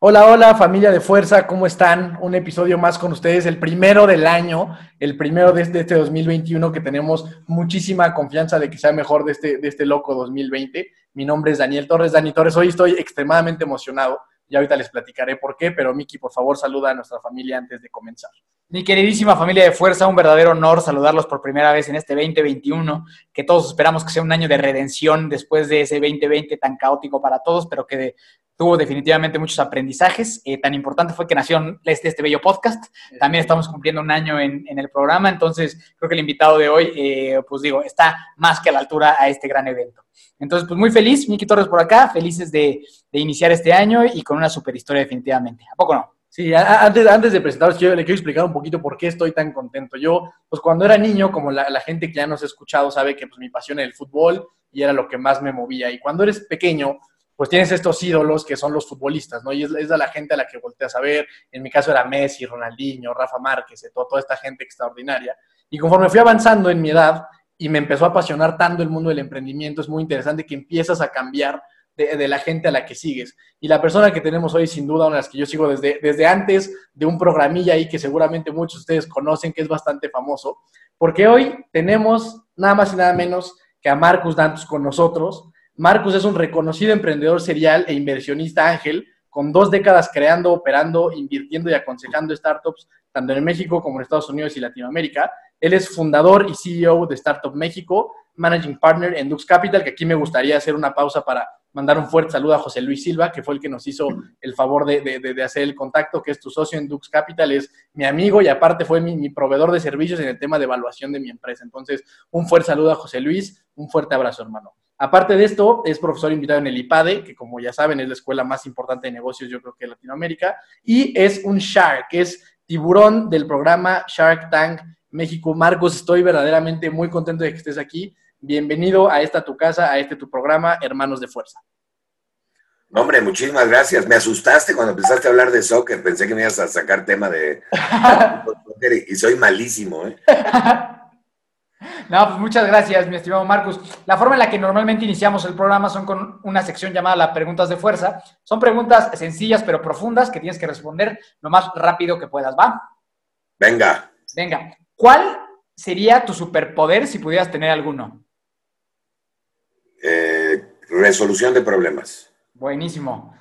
Hola, hola familia de fuerza, ¿cómo están? Un episodio más con ustedes, el primero del año, el primero de este, de este 2021 que tenemos muchísima confianza de que sea mejor de este, de este loco 2020. Mi nombre es Daniel Torres, Dani Torres, hoy estoy extremadamente emocionado y ahorita les platicaré por qué, pero Miki, por favor, saluda a nuestra familia antes de comenzar. Mi queridísima familia de fuerza, un verdadero honor saludarlos por primera vez en este 2021, que todos esperamos que sea un año de redención después de ese 2020 tan caótico para todos, pero que de- tuvo definitivamente muchos aprendizajes. Eh, tan importante fue que nació este, este bello podcast. También estamos cumpliendo un año en, en el programa, entonces creo que el invitado de hoy, eh, pues digo, está más que a la altura a este gran evento. Entonces, pues muy feliz, Miki Torres por acá, felices de, de iniciar este año y con una super historia definitivamente. ¿A poco no? Sí, antes, antes de presentaros, quiero- le quiero explicar un poquito por qué estoy tan contento. Yo, pues cuando era niño, como la, la gente que ya nos ha escuchado sabe que pues, mi pasión era el fútbol y era lo que más me movía. Y cuando eres pequeño, pues tienes estos ídolos que son los futbolistas, ¿no? Y es, es a la gente a la que volteas a ver. En mi caso era Messi, Ronaldinho, Rafa Márquez, eh, todo- toda esta gente extraordinaria. Y conforme fui avanzando en mi edad y me empezó a apasionar tanto el mundo del emprendimiento, es muy interesante que empiezas a cambiar de, de la gente a la que sigues. Y la persona que tenemos hoy, sin duda, una de las que yo sigo desde, desde antes de un programilla ahí que seguramente muchos de ustedes conocen, que es bastante famoso, porque hoy tenemos nada más y nada menos que a Marcus Dantus con nosotros. Marcus es un reconocido emprendedor serial e inversionista ángel, con dos décadas creando, operando, invirtiendo y aconsejando startups, tanto en México como en Estados Unidos y Latinoamérica. Él es fundador y CEO de Startup México, Managing Partner en Dux Capital, que aquí me gustaría hacer una pausa para mandar un fuerte saludo a José Luis Silva, que fue el que nos hizo el favor de, hacer el contacto, que es tu socio en Dux Capital, es mi amigo y aparte fue mi, mi proveedor de servicios en el tema de evaluación de mi empresa. Entonces, un fuerte saludo a José Luis, un fuerte abrazo, hermano. Aparte de esto, es profesor invitado en el IPADE, que como ya saben es la escuela más importante de negocios, yo creo que de Latinoamérica, y es un Shark, que es tiburón del programa Shark Tank México. Marcos, estoy verdaderamente muy contento de que estés aquí. Bienvenido a esta tu casa, a este tu programa, Hermanos de Fuerza. No, hombre, muchísimas gracias. Me asustaste cuando empezaste a hablar de soccer. Pensé que me ibas a sacar tema de y soy malísimo, ¿eh? No, pues muchas gracias, mi estimado Marcus. La forma en la que normalmente iniciamos el programa son con una sección llamada las preguntas de fuerza. Son preguntas sencillas pero profundas que tienes que responder lo más rápido que puedas, ¿va? Venga, Venga, ¿cuál sería tu superpoder si pudieras tener alguno? eh, resolución de problemas. Buenísimo.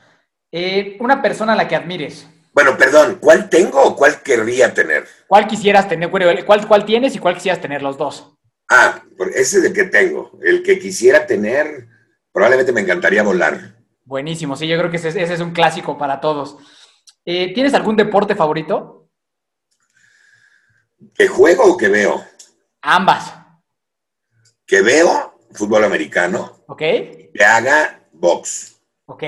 Eh, una persona a la que admires. Bueno, perdón, ¿cuál tengo o cuál querría tener? ¿Cuál quisieras tener? ¿cuál, ¿Cuál tienes y cuál quisieras tener los dos? Ah, ese es el que tengo. El que quisiera tener, probablemente me encantaría volar. Buenísimo, sí, yo creo que ese, es- ese es un clásico para todos. Eh, ¿Tienes algún deporte favorito? ¿Que juego o que veo? Ambas, Que veo fútbol americano, ¿ok? que haga box. Ok,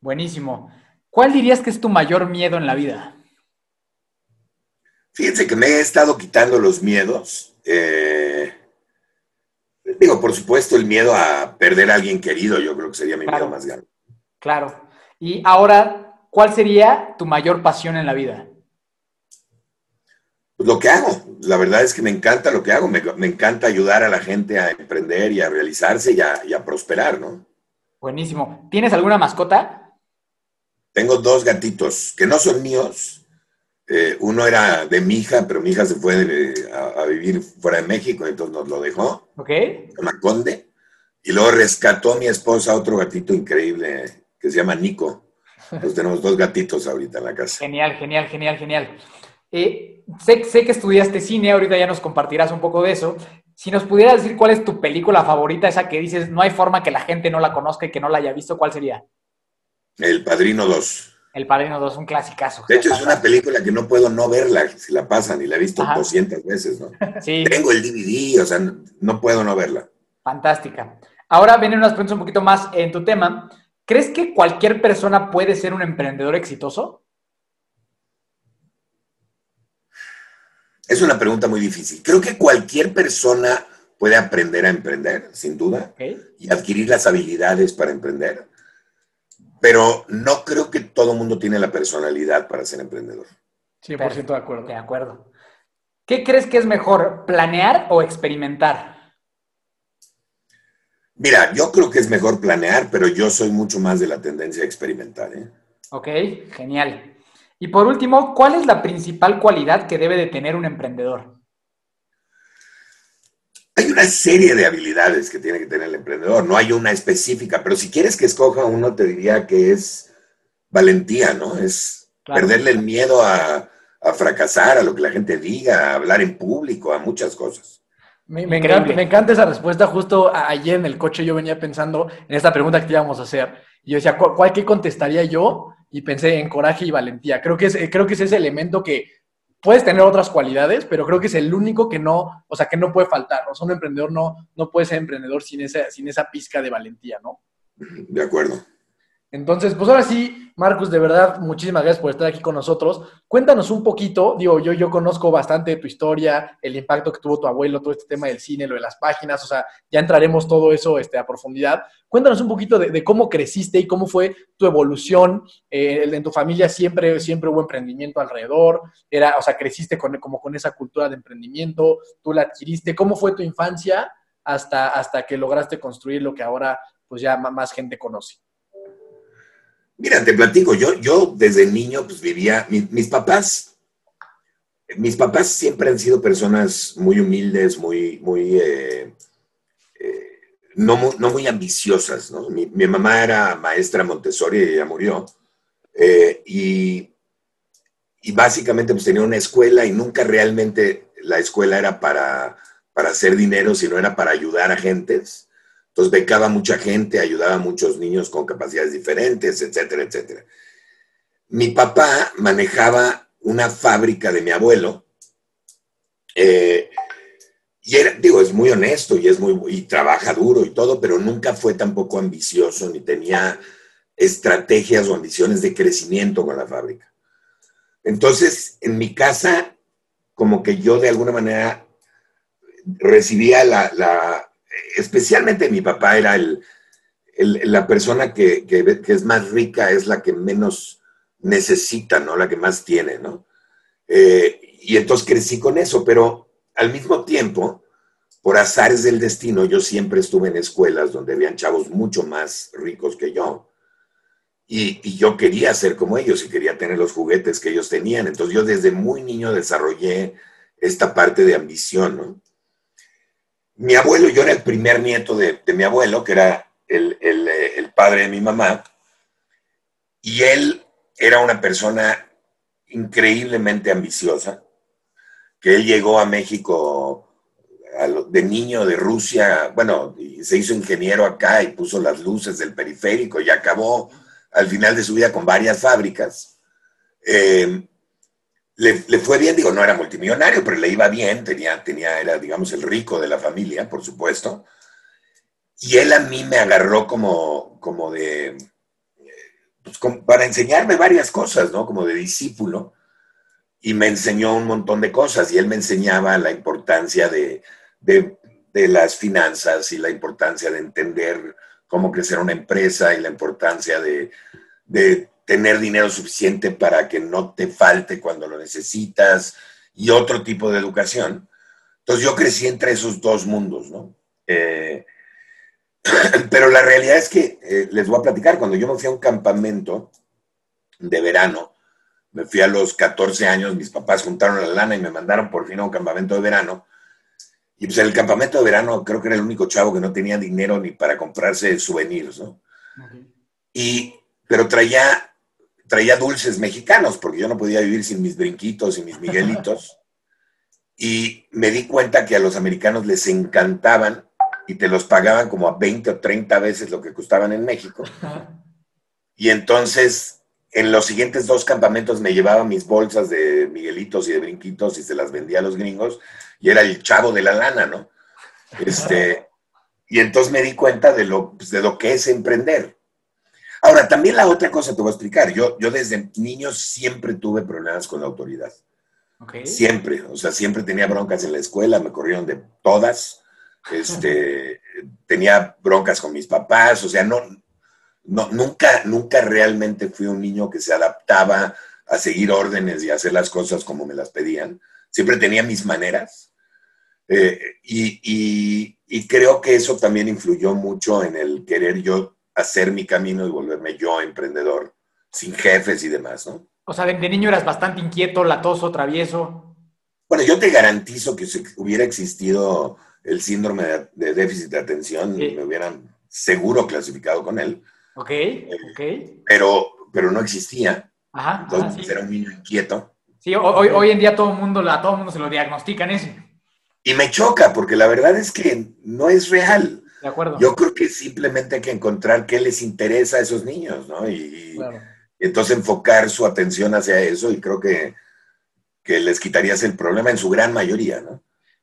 buenísimo. ¿Cuál dirías que es tu mayor miedo en la vida? Fíjense que me he estado quitando los miedos. eh, digo, por supuesto, el miedo a perder a alguien querido, yo creo que sería mi Claro. miedo más grande. Claro. Y ahora, ¿cuál sería tu mayor pasión en la vida? Pues lo que hago, la verdad es que me encanta lo que hago, me, me encanta ayudar a la gente a emprender y a realizarse y a, y a prosperar, ¿no? Buenísimo. ¿Tienes alguna mascota? Tengo dos gatitos que no son míos. Eh, uno era de mi hija, pero mi hija se fue de- a, a vivir fuera de México, entonces nos lo dejó, ¿Ok? se llama Conde. Y luego rescató mi esposa otro gatito increíble que se llama Nico. Entonces tenemos dos gatitos ahorita en la casa. Genial, genial, genial, genial. Eh, sé, sé que estudiaste cine, ahorita ya nos compartirás un poco de eso. Si nos pudieras decir cuál es tu película favorita, esa que dices, no hay forma que la gente no la conozca y que no la haya visto, ¿cuál sería? El Padrino 2. El Padrino 2, un clasicazo. De hecho, es una película que no puedo no verla si la pasan y la he visto Ajá. 200 veces, ¿no? Sí, Tengo el DVD, o sea, no, no puedo no verla. fantástica. Ahora vienen unas preguntas un poquito más en tu tema. ¿Crees que cualquier persona puede ser un emprendedor exitoso? Es una pregunta muy difícil. Creo que cualquier persona puede aprender a emprender, sin duda, y adquirir las habilidades para emprender. Pero no creo que todo el mundo tiene la personalidad para ser emprendedor. 100% de acuerdo. De acuerdo. ¿Qué crees que es mejor, planear o experimentar? Mira, yo creo que es mejor planear, pero yo soy mucho más de la tendencia a experimentar. ¿eh? Ok, genial. Y por último, ¿cuál es la principal cualidad que debe de tener un emprendedor? Hay una serie de habilidades que tiene que tener el emprendedor, no hay una específica, pero si quieres que escoja uno, te diría que es valentía, ¿no? Es perderle el miedo a, a fracasar, a lo que la gente diga, a hablar en público, a muchas cosas. Me, encanta, esa respuesta. Justo ayer en el coche yo venía pensando en esta pregunta que te íbamos a hacer. Y yo decía, ¿cuál, qué contestaría yo? Y pensé en coraje y valentía. Creo que, es, creo que es ese elemento que puedes tener otras cualidades, pero creo que es el único que no, o sea, que no puede faltar. O sea, un emprendedor no, no puede ser emprendedor sin esa, sin esa pizca de valentía, ¿no? De acuerdo. Entonces, pues ahora sí, Marcus, de verdad, muchísimas gracias por estar aquí con nosotros. Cuéntanos un poquito, digo, yo, yo conozco bastante tu historia, el impacto que tuvo tu abuelo, todo este tema del cine, lo de las páginas, o sea, ya entraremos todo eso este, a profundidad. Cuéntanos un poquito de, cómo creciste y cómo fue tu evolución. Eh, en tu familia siempre, siempre hubo emprendimiento alrededor, era, o sea, creciste con, como con esa cultura de emprendimiento, tú la adquiriste. ¿Cómo fue tu infancia hasta, hasta que lograste construir lo que ahora pues ya más gente conoce? Mira, te platico, yo, yo desde niño pues vivía, mis papás, mis papás siempre han sido personas muy humildes, muy, muy, eh, eh, no, muy ambiciosas. Mi, mamá era maestra Montessori y ella murió. Eh, y, y, básicamente pues tenía una escuela y nunca realmente la escuela era para, para hacer dinero, sino era para ayudar a gentes. Entonces becaba mucha gente, ayudaba a muchos niños con capacidades diferentes, etcétera, etcétera. Mi papá manejaba una fábrica de mi abuelo. Eh, y era, digo, es muy honesto y es muy y trabaja duro y todo, pero nunca fue tampoco ambicioso ni tenía estrategias o ambiciones de crecimiento con la fábrica. Entonces, en mi casa, como que yo de alguna manera recibía la, especialmente mi papá era el, la persona que, es más rica, es la que menos necesita, ¿no? La que más tiene, ¿no? Eh, y entonces crecí con eso, pero al mismo tiempo, por azares del destino, yo siempre estuve en escuelas donde habían chavos mucho más ricos que yo. Y, y, yo quería ser como ellos y quería tener los juguetes que ellos tenían. Entonces yo desde muy niño desarrollé esta parte de ambición, ¿no? Mi abuelo, yo era el primer nieto de, mi abuelo, que era el, el, padre de mi mamá, y él era una persona increíblemente ambiciosa, que él llegó a México de niño de Rusia, bueno, se hizo ingeniero acá y puso las luces del periférico y acabó al final de su vida con varias fábricas. Eh, le, fue bien, digo, no era multimillonario, pero le iba bien, tenía, tenía, era, digamos, el rico de la familia, por supuesto. Y él a mí me agarró como, como de, pues, para enseñarme varias cosas, ¿no? Como de discípulo. Y me enseñó un montón de cosas y él me enseñaba la importancia de, de, de las finanzas y la importancia de entender cómo crecer una empresa y la importancia de, de tener dinero suficiente para que no te falte cuando lo necesitas y otro tipo de educación. Entonces yo crecí entre esos dos mundos, ¿no? Eh, pero la realidad es que eh, les voy a platicar, cuando yo me fui a un campamento de verano, me fui a los 14 años, mis papás juntaron la lana y me mandaron por fin a un campamento de verano. Y pues en el campamento de verano creo que era el único chavo que no tenía dinero ni para comprarse souvenirs, ¿no? Y, pero traía traía dulces mexicanos, porque yo no podía vivir sin mis brinquitos y mis miguelitos. Y me di cuenta que a los americanos les encantaban y te los pagaban como a 20 o 30 veces lo que costaban en México. Y entonces, en los siguientes dos campamentos me llevaba mis bolsas de miguelitos y de brinquitos y se las vendía a los gringos y era el chavo de la lana, ¿no? Este, y entonces me di cuenta de lo, pues, de lo que es emprender. Ahora, también la otra cosa te voy a explicar. Yo, yo desde niño siempre tuve problemas con la autoridad. Siempre. O sea, siempre tenía broncas en la escuela, me corrieron de todas. este, tenía broncas con mis papás, o sea, no, no, nunca, nunca realmente fui un niño que se adaptaba a seguir órdenes y hacer las cosas como me las pedían. Siempre tenía mis maneras. Eh, y, y, creo que eso también influyó mucho en el querer yo hacer mi camino y volverme yo emprendedor, sin jefes y demás, ¿no? O sea, de, niño eras bastante inquieto, latoso, travieso. Bueno, yo te garantizo que si hubiera existido el síndrome de, déficit de atención, me hubieran seguro clasificado con él. Ok, eh, ok. Pero, pero no existía. Ajá. Entonces era un niño inquieto. Sí, hoy, hoy en día todo el mundo, a todo mundo se lo diagnostican ese. Y me choca, porque la verdad es que no es real. De acuerdo. Yo creo que simplemente hay que encontrar qué les interesa a esos niños, ¿no? Y, entonces enfocar su atención hacia eso y creo que, que les quitarías el problema en su gran mayoría, ¿no?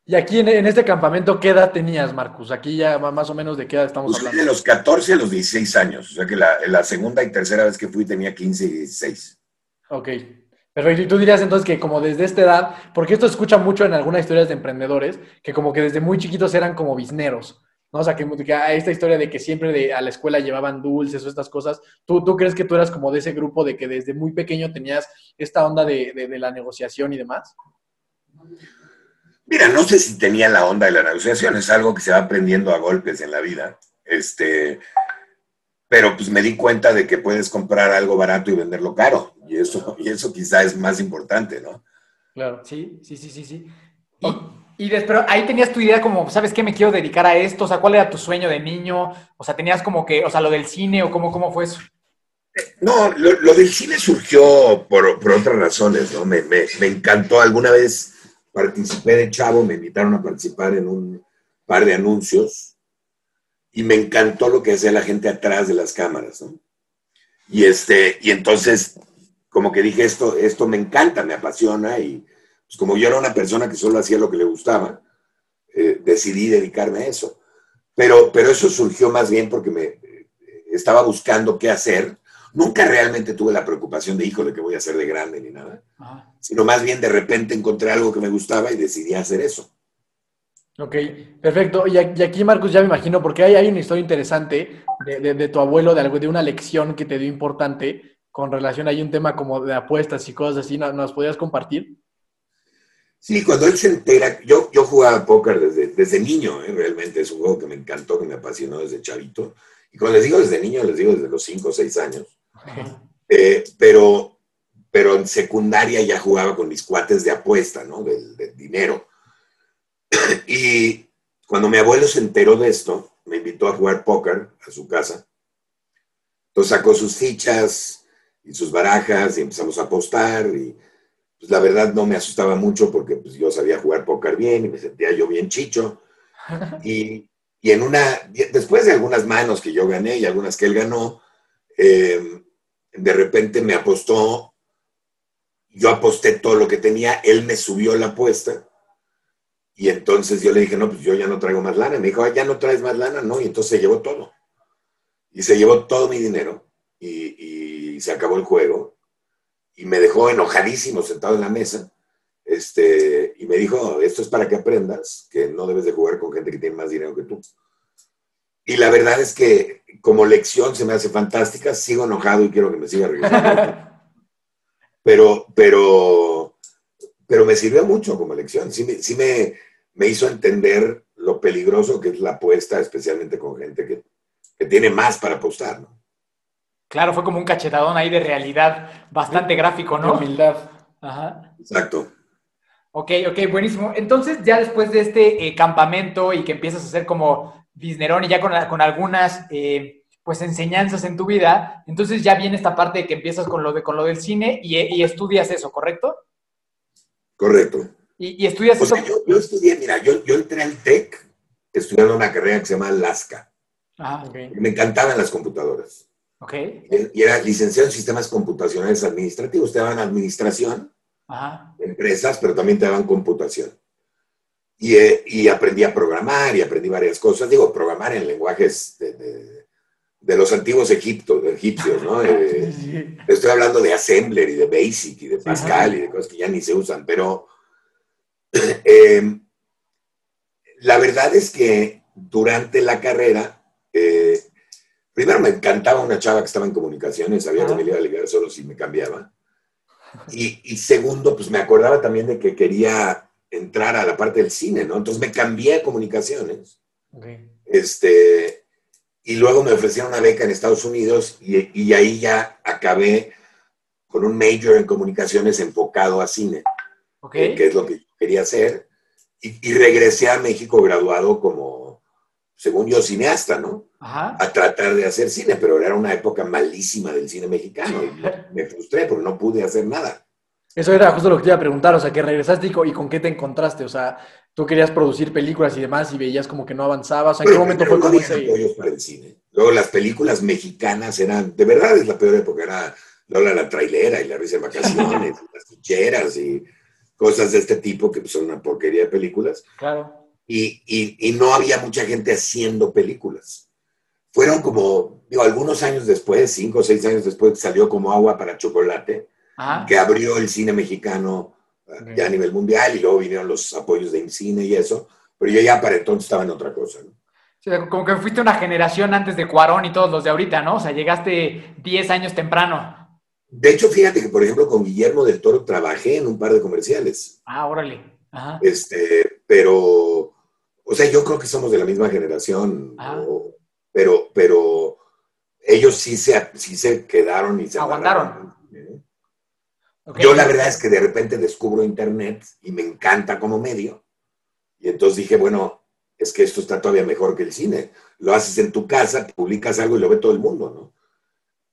Y aquí en, este campamento, ¿qué edad tenías, Marcus? Aquí ya más o menos de qué edad estamos pues hablando. De los 14 a los 16 años. O sea que la, la, segunda y tercera vez que fui tenía 15 y 16. Ok. Perfecto. Y tú dirías entonces que como desde esta edad, porque esto se escucha mucho en algunas historias de emprendedores, que como que desde muy chiquitos eran como bisneros. ¿No? O sea, que, esta historia de que siempre de, a la escuela llevaban dulces o estas cosas, ¿tú, ¿tú crees que tú eras como de ese grupo de que desde muy pequeño tenías esta onda de, de la negociación y demás? Mira, no sé si tenía la onda de la negociación, es algo que se va aprendiendo a golpes en la vida. Este, pero pues me di cuenta de que puedes comprar algo barato y venderlo caro. Y eso, y eso quizá es más importante, ¿no? Claro, sí, sí, sí, sí, sí. Y, y pero ahí tenías tu idea como, ¿sabes qué? Me quiero dedicar a esto. O sea, ¿cuál era tu sueño de niño? O sea, tenías como que, o sea, lo del cine o cómo, cómo fue eso. No, lo, del cine surgió por, por otras razones, ¿no? Me, me, me encantó alguna vez participé de chavo, me invitaron a participar en un par de anuncios y me encantó lo que hacía la gente atrás de las cámaras, ¿no? Y, este, y entonces, como que dije, esto, esto me encanta, me apasiona y pues como yo era una persona que solo hacía lo que le gustaba, eh, decidí dedicarme a eso. Pero, pero eso surgió más bien porque me eh, estaba buscando qué hacer Nunca realmente tuve la preocupación de, híjole, que voy a hacer de grande ni nada, sino más bien de repente encontré algo que me gustaba y decidí hacer eso. Ok, perfecto. Y aquí, Marcos, ya me imagino, porque hay, hay una historia interesante de, tu abuelo, de, algo, de una lección que te dio importante con relación a un tema como de apuestas y cosas así. ¿Nos, podrías compartir? Sí, cuando él se entera, yo, yo jugaba póker desde, desde niño, ¿eh? realmente es un juego que me encantó, que me apasionó desde chavito. Y cuando les digo desde niño, les digo desde los 5 o 6 años. Eh, pero, pero en secundaria ya jugaba con mis cuates de apuesta, ¿no? Del, dinero. y cuando mi abuelo se enteró de esto, me invitó a jugar póker a su casa. Entonces sacó sus fichas y sus barajas y empezamos a apostar y pues la verdad no me asustaba mucho porque pues, yo sabía jugar póker bien y me sentía yo bien chicho. Y, y en una, después de algunas manos que yo gané y algunas que él ganó, eh, de repente me apostó, yo aposté todo lo que tenía, él me subió la apuesta. Y entonces yo le dije, no, pues yo ya no traigo más lana. me dijo, ah, ya no traes más lana, no. Y entonces se llevó todo. Y se llevó todo mi dinero y, y se acabó el juego. Y me dejó enojadísimo sentado en la mesa. Este, y me dijo, esto es para que aprendas que no debes de jugar con gente que tiene más dinero que tú. Y la verdad es que como lección se me hace fantástica, sigo enojado y quiero que me siga regresando. pero, pero, pero me sirvió mucho como lección. Sí, me, sí me, me, hizo entender lo peligroso que es la apuesta, especialmente con gente que, que tiene más para apostar, ¿no? Claro, fue como un cachetadón ahí de realidad bastante gráfico, ¿no? humildad. Ajá. Exacto. Ok, ok, buenísimo. Entonces, ya después de este eh, campamento y que empiezas a hacer como Disnerón y ya con, con algunas eh, pues enseñanzas en tu vida, entonces ya viene esta parte de que empiezas con lo, de, con lo del cine y, estudias eso, ¿correcto? Correcto. ¿Y, estudias eso? Yo, estudié, mira, yo, yo entré al TEC estudiando una carrera que se llama LASCA. Ah, okay. Me encantaban las computadoras. Ok. Y era licenciado en sistemas computacionales administrativos. Te daban administración empresas, pero también te daban computación. Y, eh, y, aprendí a programar y aprendí varias cosas. Digo, programar en lenguajes de, de, los antiguos Egipto, egipcios, ¿no? Eh, estoy hablando de Assembler y de Basic y de Pascal y de cosas que ya ni se usan, pero eh, la verdad es que durante la carrera, primero me encantaba una chava que estaba en comunicaciones, sabía que me iba a ligar solo si me cambiaba. Y, y, segundo, pues me acordaba también de que quería entrar a la parte del cine, ¿no? Entonces me cambié a comunicaciones. Okay. Este, y luego me ofrecieron una beca en Estados Unidos y, y, ahí ya acabé con un major en comunicaciones enfocado a cine, okay. que es lo que quería hacer. Y, y, regresé a México graduado como, según yo, cineasta, ¿no? Ajá. A tratar de hacer cine, pero era una época malísima del cine mexicano y me frustré porque no pude hacer nada. Eso era justo lo que te iba a preguntar, o sea, que regresaste y con qué te encontraste, o sea, tú querías producir películas y demás y veías como que no avanzabas, ¿en qué momento fue como ese? para el cine. Luego las películas mexicanas eran, de verdad es la peor época, era Lola la trailera y la risa de vacaciones, las ficheras y cosas de este tipo que son una porquería de películas. Claro. Y, y, y no había mucha gente haciendo películas. Fueron como, digo, algunos años después, cinco o seis años después, salió como agua para chocolate que abrió el cine mexicano okay. ya a nivel mundial y luego vinieron los apoyos de cine y eso, pero yo ya para entonces estaba en otra cosa. ¿no? Sí, como que fuiste una generación antes de Cuarón y todos los de ahorita, ¿no? O sea, llegaste 10 años temprano. De hecho, fíjate que, por ejemplo, con Guillermo del Toro trabajé en un par de comerciales. Ah, órale. Ajá. Este, pero, o sea, yo creo que somos de la misma generación, ¿no? pero, pero ellos sí se, sí se quedaron y se aguantaron. Okay. Yo la verdad es que de repente descubro Internet y me encanta como medio. Y entonces dije, bueno, es que esto está todavía mejor que el cine. Lo haces en tu casa, publicas algo y lo ve todo el mundo, ¿no?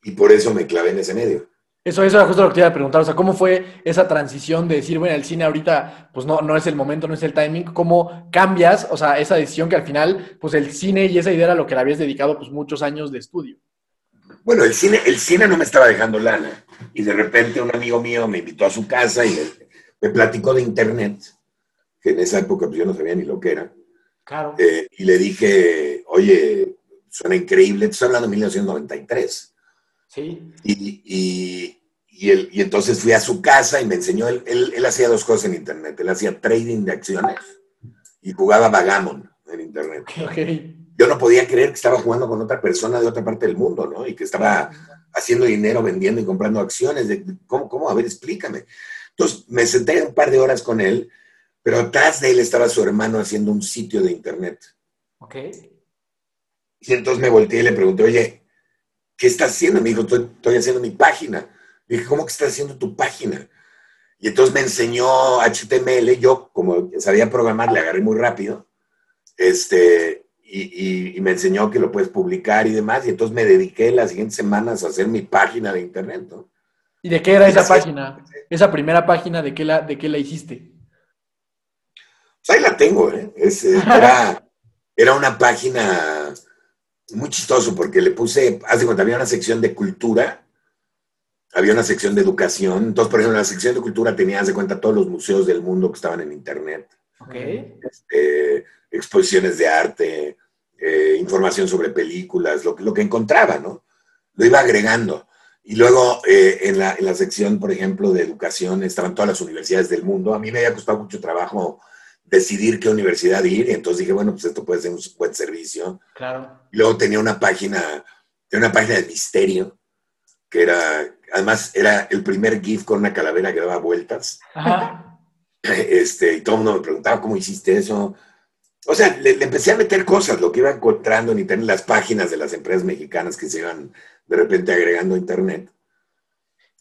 Y por eso me clavé en ese medio. Eso, eso era justo lo que te iba a preguntar. O sea, ¿cómo fue esa transición de decir, bueno, el cine ahorita, pues no, no es el momento, no es el timing? ¿Cómo cambias, o sea, esa decisión que al final, pues el cine y esa idea era lo que le habías dedicado, pues muchos años de estudio? Bueno, el cine, el cine no me estaba dejando lana. Y de repente un amigo mío me invitó a su casa y me, platicó de internet, que en esa época pues, yo no sabía ni lo que era. Claro. Eh, y le dije, oye, suena increíble, te estoy hablando de 1993. Sí. Y, y, y, él, y, entonces fui a su casa y me enseñó, él, él, él, hacía dos cosas en internet. Él hacía trading de acciones y jugaba Vagamon en internet. Okay yo no podía creer que estaba jugando con otra persona de otra parte del mundo, ¿no? Y que estaba haciendo dinero vendiendo y comprando acciones. De, ¿cómo, ¿Cómo? A ver, explícame. Entonces me senté un par de horas con él, pero atrás de él estaba su hermano haciendo un sitio de internet. Ok. Y entonces me volteé y le pregunté, oye, ¿qué estás haciendo? Me dijo, estoy, estoy haciendo mi página. Le dije, ¿cómo que estás haciendo tu página? Y entonces me enseñó HTML. Yo, como sabía programar, le agarré muy rápido. Este, y, y, y, me enseñó que lo puedes publicar y demás, y entonces me dediqué las siguientes semanas a hacer mi página de internet, ¿no? ¿Y de qué era esa página? Esa primera página, ¿de qué la, de qué la hiciste? Pues ahí la tengo, ¿eh? Es, era, era, una página muy chistoso porque le puse, hace cuenta, había una sección de cultura, había una sección de educación, entonces, por ejemplo, en la sección de cultura tenía, hace cuenta, todos los museos del mundo que estaban en internet. Este, exposiciones de arte, eh, información sobre películas, lo, lo, que encontraba, ¿no? Lo iba agregando. Y luego eh, en, la, en, la, sección, por ejemplo, de educación estaban todas las universidades del mundo. A mí me había costado mucho trabajo decidir qué universidad ir y entonces dije, bueno, pues esto puede ser un buen servicio. Claro. Luego tenía una página, tenía una página de misterio, que era, además era el primer GIF con una calavera que daba vueltas. Ajá. Este, y todo el mundo me preguntaba, ¿cómo hiciste eso? O sea, le, le, empecé a meter cosas, lo que iba encontrando en internet, las páginas de las empresas mexicanas que se iban de repente agregando a internet.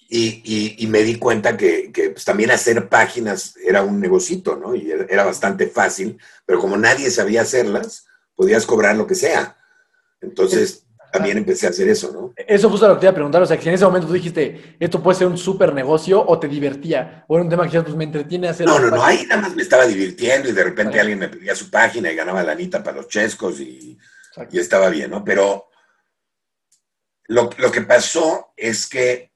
Y, y, y me di cuenta que, que pues, también hacer páginas era un negocito, ¿no? Y era, bastante fácil, pero como nadie sabía hacerlas, podías cobrar lo que sea. Entonces, también empecé a hacer eso, ¿no? Eso justo lo que te iba a preguntar, o sea, que en ese momento tú dijiste, esto puede ser un súper negocio o te divertía, o era un tema que ya pues me entretiene hacer. No, no, no, ahí nada más me estaba divirtiendo y de repente vale. alguien me pedía su página y ganaba la anita para los chescos y, y estaba bien, ¿no? Pero lo, lo, que pasó es que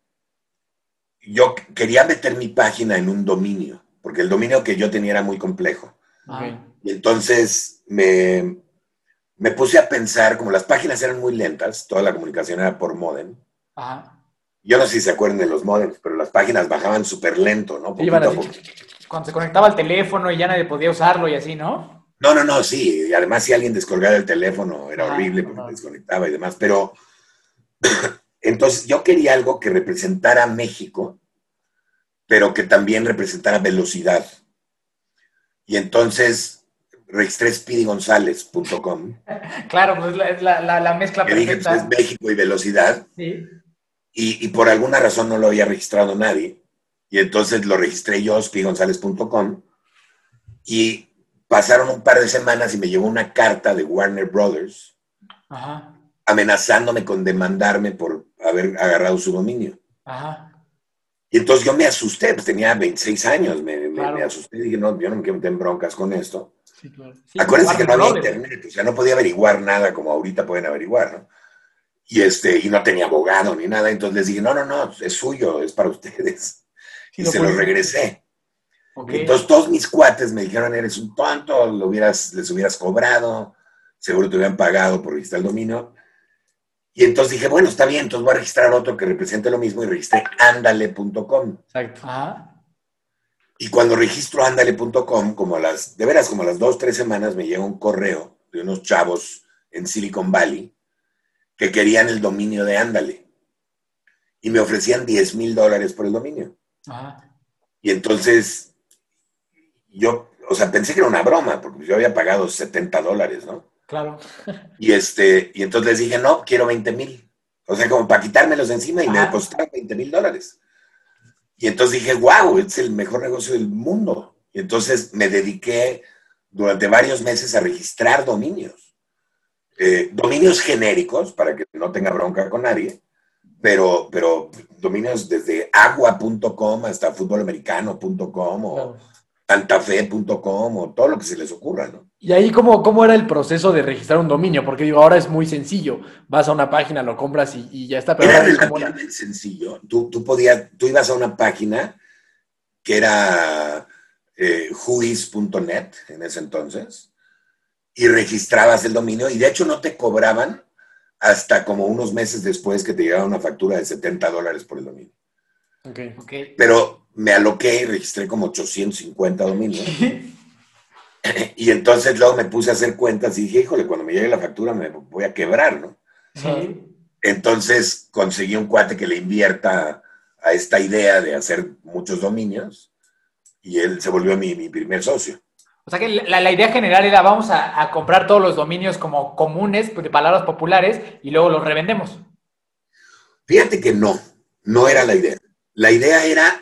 yo quería meter mi página en un dominio, porque el dominio que yo tenía era muy complejo. Okay. Y entonces me, me puse a pensar, como las páginas eran muy lentas, toda la comunicación era por modem. Ajá. Yo no sé si se acuerdan de los modems, pero las páginas bajaban súper lento, ¿no? Cuando se conectaba al teléfono y ya nadie podía usarlo y así, ¿no? No, no, no, sí. Y además, si alguien descolgaba el teléfono, era horrible porque ajá. desconectaba y demás. Pero entonces yo quería algo que representara a México, pero que también representara velocidad. Y entonces registré speedygonzalez.com, Claro, pues es la, mezcla que dije, pues, perfecta. es México y velocidad. Sí. Y, y por alguna razón no lo había registrado nadie. Y entonces lo registré yo, speedygonzalez.com. Y pasaron un par de semanas y me llegó una carta de Warner Brothers Ajá, amenazándome con demandarme por haber agarrado su dominio. ajá. Y entonces yo me asusté, pues tenía 26 años, me, me- Claro. me asusté y dije, no, yo no me quiero meter en broncas con esto. Sí, claro. Sí, Acuérdense que no había internet, o sea, no podía averiguar nada como ahorita pueden averiguar, ¿no? Y, este, y no tenía abogado ni nada, entonces les dije, no, no, no, es suyo, es para ustedes. Sí, y lo se pueden- regresé. Ok. Entonces todos mis cuates me dijeron, eres un tonto, lo hubieras, les hubieras cobrado, seguro te hubieran pagado por registrar el dominio. Y entonces dije, bueno, está bien, entonces voy a registrar otro que represente lo mismo y registré andale.com. Exacto. Ajá. Y cuando registro andale.com, como a las, de veras, como a las dos, tres semanas, me llega un correo de unos chavos en Silicon Valley que querían el dominio de Ándale. Y me ofrecían 10 mil dólares por el dominio. Ajá. Y entonces, yo, o sea, pensé que era una broma, porque yo había pagado 70 dólares, ¿no? Claro. Y, este, y entonces les dije, no, quiero 20 mil. O sea, como para quitármelos de encima y me Ajá. depositaron 20 mil dólares. Y entonces dije, wow, es el mejor negocio del mundo. Y entonces me dediqué durante varios meses a registrar dominios. Eh, dominios genéricos, para que no tenga bronca con nadie, pero, pero dominios desde agua.com hasta futbolamericano.com o santafe.com o todo lo que se les ocurra, ¿no? Y ahí, ¿cómo, ¿cómo era el proceso de registrar un dominio? Porque digo, ahora es muy sencillo. Vas a una página, lo compras y, y ya está. Pero Era ahora es como la- relativamente sencillo. Tú, tú, podías, tú ibas a una página que era eh, whois.net en ese entonces y registrabas el dominio y de hecho no te cobraban hasta como unos meses después que te llegaba una factura de 70 dólares por el dominio. Ok. Ok. Pero me aloqué y registré como 850 dominios. Y entonces luego me puse a hacer cuentas y dije, híjole, cuando me llegue la factura me voy a quebrar, ¿no? Sí. Entonces conseguí un cuate que le invierta a esta idea de hacer muchos dominios y él se volvió mi, mi primer socio. O sea que la, la idea general era vamos a, a comprar todos los dominios como comunes, pues, de palabras populares, y luego los revendemos. Fíjate que no, no era la idea. La idea era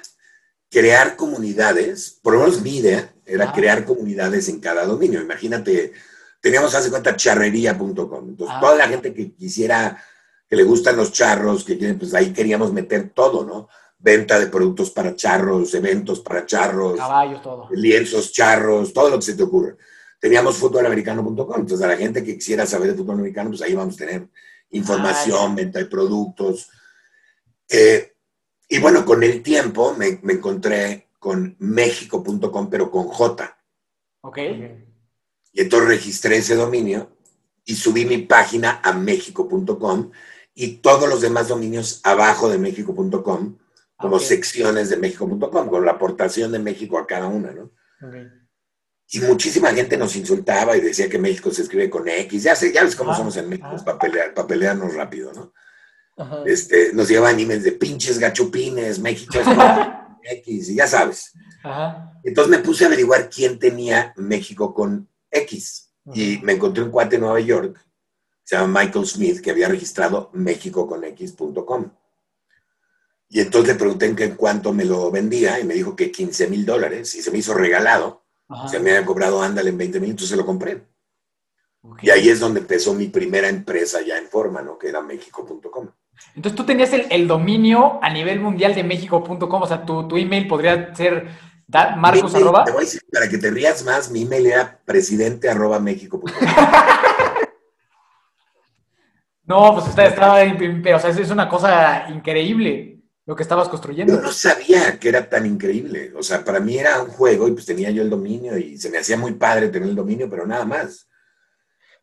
crear comunidades, por lo menos mi idea era Ah. crear comunidades en cada dominio. Imagínate, teníamos, hace cuenta, charrería.com. Entonces, Ah. toda la gente que quisiera, que le gustan los charros, que quieren, pues ahí queríamos meter todo, ¿no? Venta de productos para charros, eventos para charros. Caballos, todo. lienzos, charros, todo lo que se te ocurra. Teníamos futbolamericano.com, entonces a la gente que quisiera saber de fútbol americano, pues ahí vamos a tener información, Ah, venta de productos. Eh, y bueno, con el tiempo me, me encontré con México.com, pero con J. Ok. Y entonces registré ese dominio y subí mi página a México.com y todos los demás dominios abajo de México.com, como secciones de México.com, con la aportación de México a cada una, ¿no? Y muchísima gente nos insultaba y decía que México se escribe con X. Ya, sé, ya ves cómo Ah, somos en México, ah. para pelear, para pelearnos rápido, ¿no? Ajá. Este, nos llevaban emails de pinches gachupines, México es X, y ya sabes. Ajá. Entonces me puse a averiguar quién tenía México con X. Y me encontré un cuate en Nueva York, se llama Michael Smith, que había registrado mexicoconx.com. Y entonces le pregunté en qué- en cuánto me lo vendía y me dijo que 15 mil dólares y se me hizo regalado. Ajá. Se me había cobrado ándale en 20 minutos, se lo compré. Y ahí es donde empezó mi primera empresa ya en forma, ¿no? Que era México.com. Entonces tú tenías el, el dominio a nivel mundial de México.com, o sea, tu, tu email podría ser da- Marcos email, arroba. Te voy a decir, para que te rías más, mi email era presidente arroba México.com. No, pues usted estaba, en- pero o sea, es una cosa increíble lo que estabas construyendo. Yo no sabía que era tan increíble. O sea, para mí era un juego y pues tenía yo el dominio y se me hacía muy padre tener el dominio, pero nada más.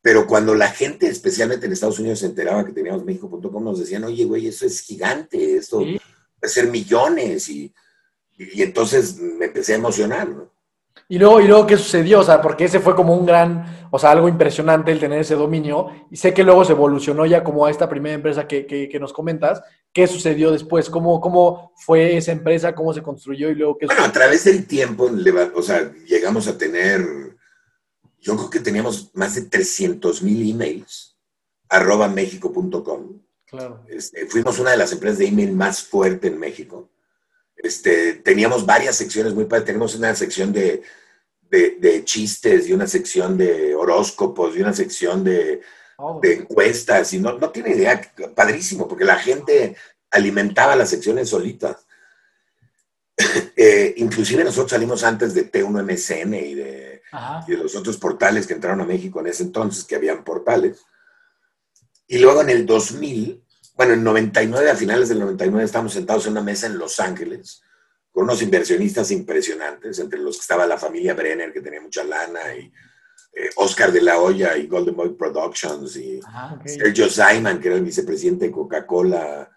Pero cuando la gente, especialmente en Estados Unidos, se enteraba que teníamos México.com, nos decían, oye, güey, eso es gigante, esto Sí. puede ser millones. Y, y, entonces me empecé a emocionar, ¿no? Y luego, y luego, ¿qué sucedió? O sea, porque ese fue como un gran, o sea, algo impresionante el tener ese dominio. Y sé que luego se evolucionó ya como a esta primera empresa que, que, que nos comentas. ¿Qué sucedió después? ¿Cómo, ¿Cómo fue esa empresa? ¿Cómo se construyó? Y luego, ¿qué Bueno, a través del tiempo, o sea, llegamos a tener, yo creo que teníamos más de 300 mil emails, arroba mexico.com. Claro. Este, fuimos una de las empresas de email más fuerte en México. Este, teníamos varias secciones muy padres. Tenemos una sección de, de, de, chistes y una sección de horóscopos y una sección de, Oh, de encuestas. Y no, no tiene idea, padrísimo, porque la gente alimentaba las secciones solitas. eh, inclusive nosotros salimos antes de T1MCN y de, Ajá. y de los otros portales que entraron a México en ese entonces, que habían portales. Y luego en el 2000, bueno, en 99, a finales del 99, estábamos sentados en una mesa en Los Ángeles con unos inversionistas impresionantes, entre los que estaba la familia Brenner, que tenía mucha lana, y eh, Oscar de la Hoya y Golden Boy Productions, y Ajá. Sergio Simon, que era el vicepresidente de Coca-Cola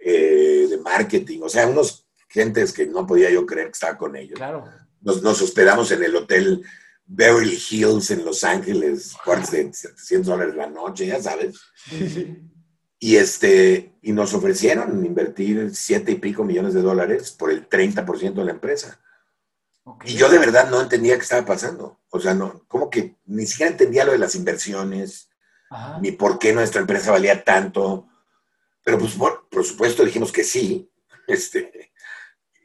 eh, de marketing, o sea, unos gentes que no podía yo creer que estaba con ellos. Claro. Nos, nos hospedamos en el hotel Beverly Hills en Los Ángeles, cuartos de 700 dólares la noche, ya sabes. Y, este, y nos ofrecieron invertir siete y pico millones de dólares por el 30% de la empresa. Ok. Y yo de verdad no entendía qué estaba pasando. O sea, no, como que ni siquiera entendía lo de las inversiones, Ajá. ni por qué nuestra empresa valía tanto. Pero pues por, por supuesto dijimos que sí. Este,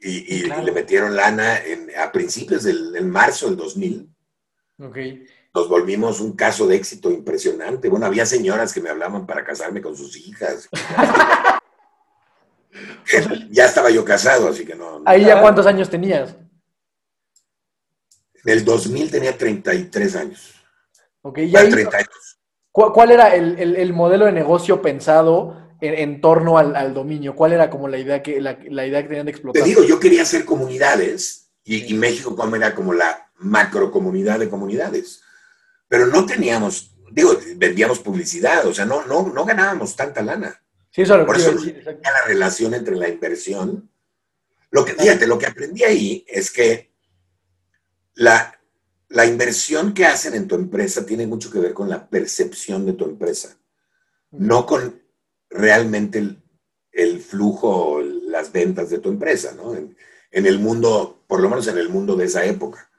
y, y- Claro. y le metieron lana en- a principios del en marzo del 2000. Ok. Nos volvimos un caso de éxito impresionante. Bueno, había señoras que me hablaban para casarme con sus hijas. ya estaba yo casado, así que no. Ahí ya cuántos años tenías. En el 2000 tenía 33 años. Ok, y Bueno, ahí, 32. ¿cu- ¿cuál era el, el- el modelo de negocio pensado en, en torno al, al dominio? ¿Cuál era como la idea que, la, la idea que tenían de Te explotar? digo, yo quería hacer comunidades y, y México como era como la macro comunidad de comunidades. Pero no teníamos, digo, vendíamos publicidad, o sea, no, no, no ganábamos tanta lana. Sí, eso Por eso decir, la relación entre la inversión. Lo que, fíjate, lo que aprendí ahí es que la, la inversión que hacen en tu empresa tiene mucho que ver con la percepción de tu empresa, no con realmente el, el flujo, las ventas de tu empresa, ¿no? En, en el mundo, por lo menos en el mundo de esa época.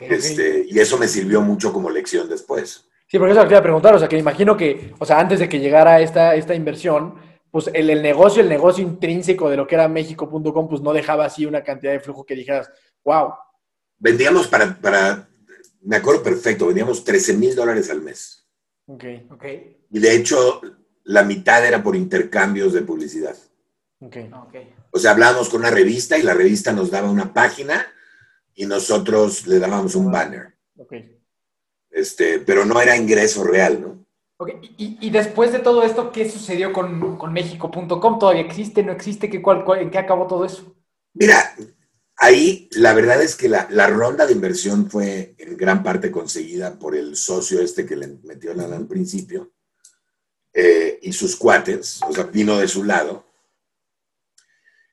Este, y eso me sirvió mucho como lección después. Sí, porque eso te iba a preguntar, o sea, que me imagino que, o sea, antes de que llegara esta, esta inversión, pues el, el negocio, el negocio intrínseco de lo que era México.com, pues no dejaba así una cantidad de flujo que dijeras, wow, Vendíamos para, para me acuerdo perfecto, vendíamos 13 mil dólares al mes. ok, Ok. Y de hecho, la mitad era por intercambios de publicidad. ok. Ok. O sea, hablábamos con una revista y la revista nos daba una página y nosotros le dábamos un banner. Este, pero no era ingreso real, ¿no? Ok, Y, y después de todo esto, ¿qué sucedió con, con México.com? ¿Todavía existe? ¿No existe? ¿Qué, cuál, cuál- ¿En qué acabó todo eso? Mira, ahí la verdad es que la, la ronda de inversión fue en gran parte conseguida por el socio este que le metió la lana al principio eh, y sus cuates, o sea, vino de su lado.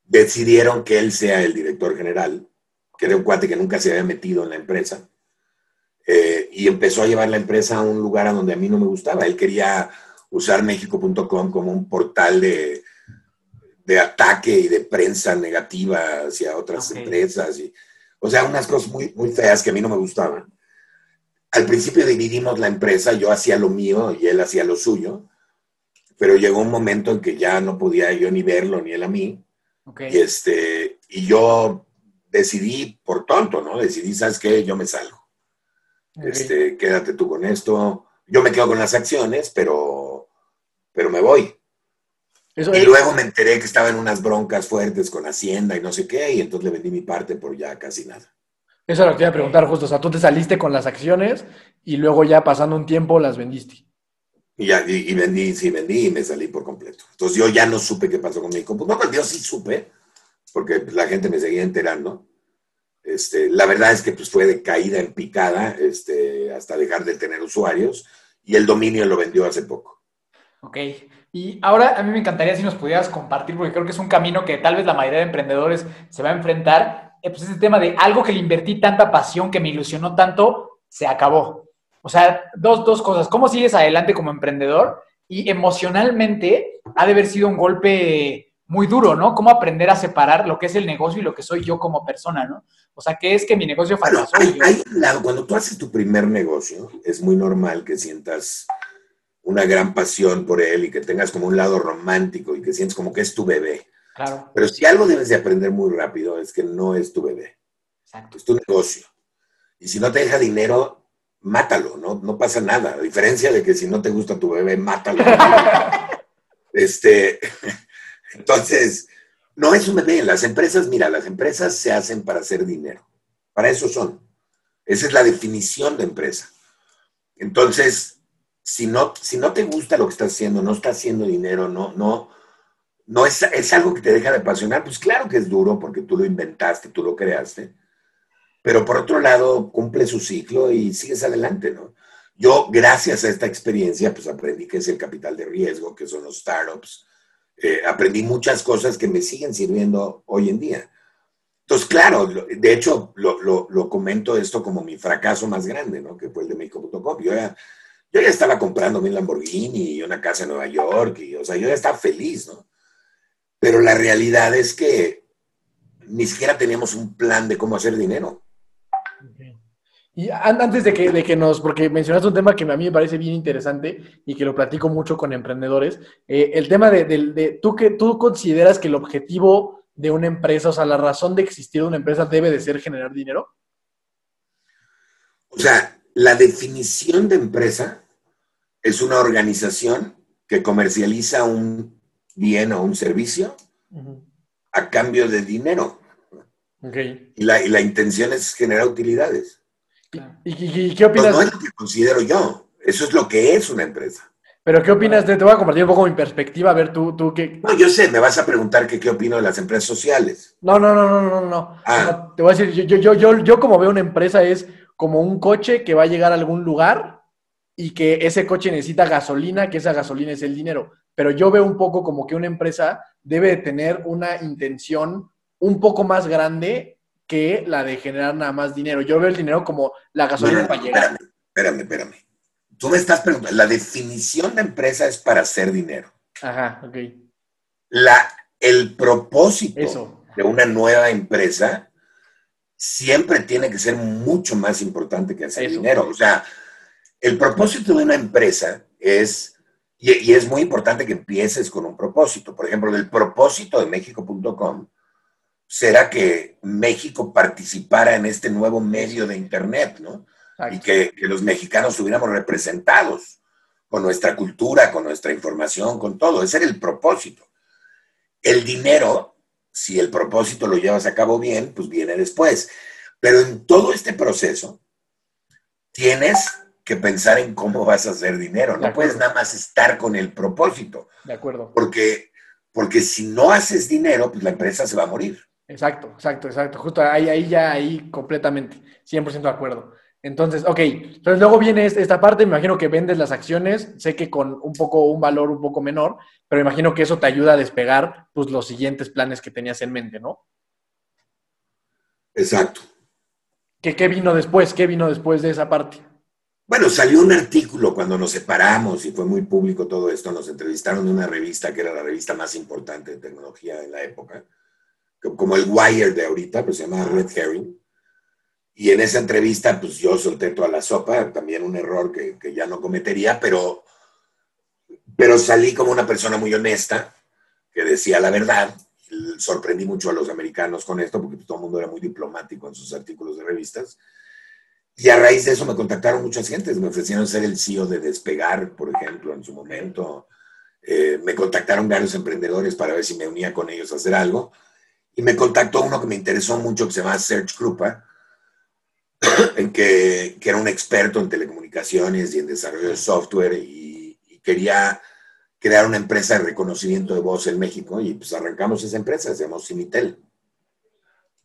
Decidieron que él sea el director general, que era un cuate que nunca se había metido en la empresa, eh, y empezó a llevar la empresa a un lugar a donde a mí no me gustaba. Él quería usar México.com como un portal de, de ataque y de prensa negativa hacia otras empresas. Y, o sea, unas cosas muy, muy feas que a mí no me gustaban. Al principio dividimos la empresa, yo hacía lo mío y él hacía lo suyo, pero llegó un momento en que ya no podía yo ni verlo ni él a mí. Y, este, y yo decidí, por tonto, ¿no? Decidí, ¿sabes qué? Yo me salgo. Este, quédate tú con esto. Yo me quedo con las acciones, pero, pero me voy. Eso Y es- luego me enteré que estaba en unas broncas fuertes con Hacienda y no sé qué, y entonces le vendí mi parte por ya casi nada. Eso es lo que te iba a preguntar justo, o sea, tú te saliste con las acciones y luego ya pasando un tiempo las vendiste. Y ya, y, y vendí, sí, vendí y me salí por completo. Entonces yo ya no supe qué pasó con mi compu. No, pues yo sí supe, porque la gente me seguía enterando. Este, la verdad es que pues fue de caída en picada, este, hasta dejar de tener usuarios, y el dominio lo vendió hace poco. Ok. Y ahora a mí me encantaría si nos pudieras compartir, porque creo que es un camino que tal vez la mayoría de emprendedores se va a enfrentar. eh, pues ese tema de algo que le invertí tanta pasión, que me ilusionó tanto, se acabó. O sea, dos, dos cosas. ¿Cómo sigues adelante como emprendedor? Y emocionalmente ha de haber sido un golpe muy duro, ¿no? Cómo aprender a separar lo que es el negocio y lo que soy yo como persona, ¿no? O sea, ¿qué es que mi negocio Bueno, fracasó? y hay, hay un lado, cuando tú haces tu primer negocio, es muy normal que sientas una gran pasión por él y que tengas como un lado romántico y que sientes como que es tu bebé. Claro, Pero si algo debes de aprender muy rápido es que no es tu bebé, exacto. es tu negocio. Y si no te deja dinero, mátalo, no, no pasa nada. A diferencia de que si no te gusta tu bebé, mátalo. este, entonces, no es un bebé. Las empresas, mira, las empresas se hacen para hacer dinero. Para eso son. Esa es la definición de empresa. Entonces, si no, si no te gusta lo que estás haciendo, no estás haciendo dinero, no, no, no es, es algo que te deja de apasionar, pues claro que es duro porque tú lo inventaste, tú lo creaste. Pero por otro lado, cumple su ciclo y sigues adelante, ¿no? Yo, gracias a esta experiencia, pues aprendí que es el capital de riesgo, que son los startups. Eh, aprendí muchas cosas que me siguen sirviendo hoy en día. Entonces, claro, de hecho, lo, lo- lo comento esto como mi fracaso más grande, ¿no? Que fue el de México.com. Yo ya, yo ya estaba comprando mi Lamborghini y una casa en Nueva York, y, o sea, yo ya estaba feliz, ¿no? Pero la realidad es que ni siquiera teníamos un plan de cómo hacer dinero. Y an- antes de que, de que nos, porque mencionaste un tema que a mí me parece bien interesante y que lo platico mucho con emprendedores, eh, el tema de, de- ¿tú, que, tú consideras que el objetivo de una empresa, o sea, la razón de existir de una empresa debe de ser generar dinero. O sea, la definición de empresa es una organización que comercializa un bien o un servicio a cambio de dinero. Y la, y la intención es generar utilidades. ¿Y, y- y qué Pues opinas? no es lo que considero yo. Eso es lo que es una empresa. Pero ¿qué opinas de, te voy a compartir un poco mi perspectiva, a ver tú, tú qué... No, yo sé, me vas a preguntar que qué opino de las empresas sociales. No, no, no, no, no, no. Ah. No, Te voy a decir, yo, yo, yo, yo, yo como veo una empresa es como un coche que va a llegar a algún lugar y que ese coche necesita gasolina, que esa gasolina es el dinero. Pero yo veo un poco como que una empresa debe de tener una intención un poco más grande que la de generar nada más dinero. Yo veo el dinero como la gasolina no, para llegar. espérame, espérame, espérame. Tú me estás preguntando, la definición de empresa es para hacer dinero. Ajá, ok. La, el propósito Eso. de una nueva empresa siempre tiene que ser mucho más importante que hacer Eso. dinero. O sea, el propósito de una empresa es, y, y es muy importante que empieces con un propósito. Por ejemplo, el propósito de México.com será que México participara en este nuevo medio de Internet, ¿no? y que, que los mexicanos estuviéramos representados con nuestra cultura, con nuestra información, con todo. Ese era el propósito. El dinero, si el propósito lo llevas a cabo bien, pues viene después. Pero en todo este proceso, tienes que pensar en cómo vas a hacer dinero. No puedes nada más estar con el propósito, De acuerdo. porque, porque si no haces dinero, pues la empresa se va a morir. Exacto, exacto, exacto. Justo ahí, ahí ya, ahí completamente. 100% de acuerdo. Entonces, ok. Entonces luego viene es- esta parte, me imagino que vendes las acciones, sé que con un poco, un valor un poco menor, pero me imagino que eso te ayuda a despegar pues, los siguientes planes que tenías en mente, ¿no? Exacto. ¿Qué, qué vino después? ¿Qué vino después de esa parte? Bueno, salió un artículo cuando nos separamos y fue muy público todo esto. Nos entrevistaron de una revista que era la revista más importante de tecnología en la época, como el Wire de ahorita, pues se llama Red Herring. Y en esa entrevista, pues yo solté toda la sopa, también un error que, que ya no cometería, pero, pero salí como una persona muy honesta, que decía la verdad. Sorprendí mucho a los americanos con esto, porque todo el mundo era muy diplomático en sus artículos de revistas. Y a raíz de eso me contactaron muchas gentes, me ofrecieron ser el CEO de Despegar, por ejemplo, en su momento. Eh, me contactaron varios emprendedores para ver si me unía con ellos a hacer algo. Y me contactó uno que me interesó mucho, que se llama Serge Krupa, en que, que era un experto en telecomunicaciones y en desarrollo de software y, quería crear una empresa de reconocimiento de voz en México. Y pues arrancamos esa empresa, se llamó Cimitel.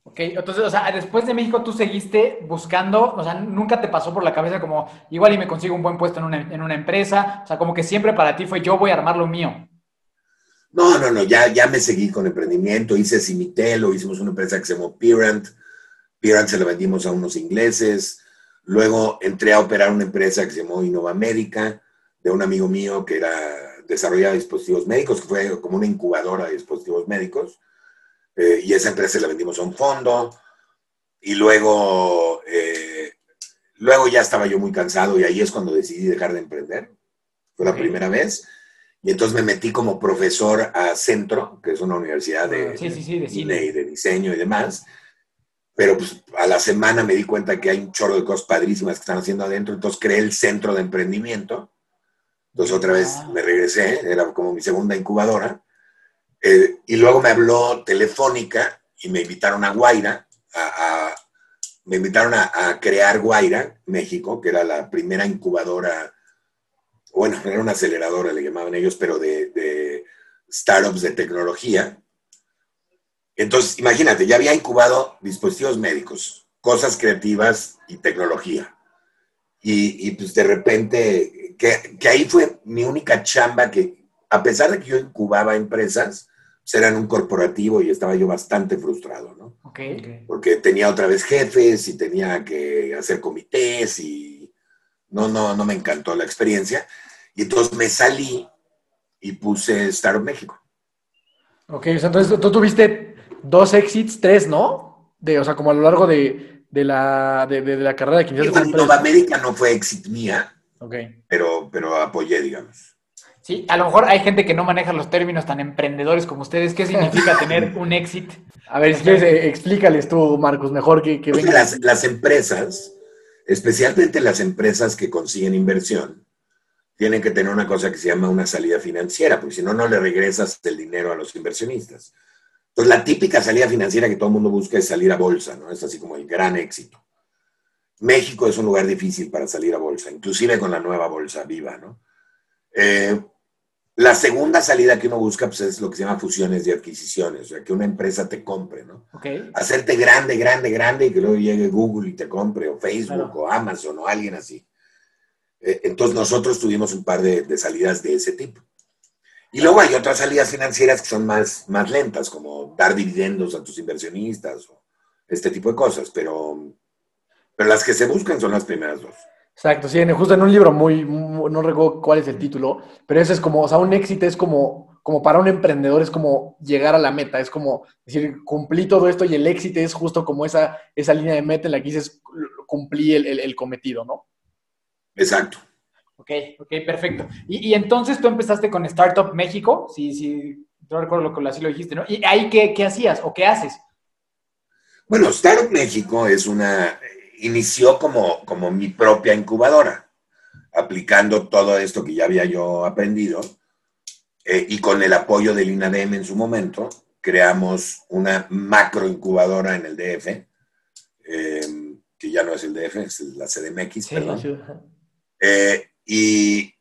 Ok, entonces, o sea, después de México tú seguiste buscando, o sea, nunca te pasó por la cabeza como igual y me consigo un buen puesto en una, en una empresa, o sea, como que siempre para ti fue yo voy a armar lo mío. No, no, no, ya, ya me seguí con emprendimiento, hice Cimitel, o hicimos una empresa que se llamó Pirant, Piran se la vendimos a unos ingleses. Luego entré a operar una empresa que se llamó Innova Médica, de un amigo mío que era desarrollaba dispositivos médicos, que fue como una incubadora de dispositivos médicos. Eh, y esa empresa la vendimos a un fondo. Y luego, eh, luego ya estaba yo muy cansado y ahí es cuando decidí dejar de emprender. Fue la primera vez. Y entonces me metí como profesor a Centro, que es una universidad de, Sí, sí, sí, de cine y de diseño y demás. Pero pues a la semana me di cuenta que hay un chorro de cosas padrísimas que están haciendo adentro. Entonces creé el centro de emprendimiento. Entonces otra vez Ah. me regresé, era como mi segunda incubadora. Eh, y luego me habló Telefónica y me invitaron a Guaira, a, a- me invitaron a, a crear Guaira, México, que era la primera incubadora, bueno, era una aceleradora, le llamaban ellos, pero de, de startups de tecnología. Entonces, imagínate, ya había incubado dispositivos médicos, cosas creativas y tecnología. Y, y, pues de repente, que, que ahí fue mi única chamba que, a pesar de que yo incubaba empresas, pues era en un corporativo y estaba yo bastante frustrado, ¿no? Ok. Porque tenía otra vez jefes y tenía que hacer comités y no, no, no me encantó la experiencia. Y entonces me salí y puse Startup México. Ok, o sea, entonces tú tuviste dos exits, tres, ¿no? De, o sea, como a lo largo de, de la, de, de la carrera de que iniciaste Igual tu empresa. Innova América no fue éxito mía, Ok. pero, pero apoyé, digamos. Sí, a lo mejor hay gente que no maneja los términos tan emprendedores como ustedes. ¿Qué significa tener un exit? A ver, si quieres, eh, explícales tú, Marcos, mejor que, que las, las empresas, especialmente las empresas que consiguen inversión, tienen que tener una cosa que se llama una salida financiera, porque si no, no le regresas el dinero a los inversionistas. Entonces, la típica salida financiera que todo el mundo busca es salir a bolsa, ¿no? Es así como el gran éxito. México es un lugar difícil para salir a bolsa, inclusive con la nueva bolsa viva, ¿no? Eh, la segunda salida que uno busca pues, es lo que se llama fusiones y adquisiciones, o sea, que una empresa te compre, ¿no? Ok. hacerte grande, grande, grande y que luego llegue Google y te compre, o Facebook, Claro. o Amazon, o alguien así. Eh, entonces nosotros tuvimos un par de, salidas de ese tipo. Y luego hay otras salidas financieras que son más, más lentas, como dar dividendos a tus inversionistas, o este tipo de cosas, pero, pero las que se buscan son las primeras dos. Exacto, sí, en- justo en un libro muy, muy- no recuerdo cuál es el título, pero ese es como, o sea, un éxito es como, como para un emprendedor es como llegar a la meta, es como decir, cumplí todo esto y el éxito es justo como esa, esa línea de meta en la que dices, cumplí el cometido, ¿no? Exacto. Ok, ok, perfecto. Y, y entonces tú empezaste con Startup México, si, si no recuerdo lo que así lo dijiste, ¿no? ¿Y ahí qué, qué hacías o qué haces? Bueno, Startup México es una, inició como, como mi propia incubadora, aplicando todo esto que ya había yo aprendido, eh, y con el apoyo del INADEM en su momento, creamos una macro incubadora en el DF, eh, que ya no es el DF, es la CDMX, Sí, perdón. Eh, y,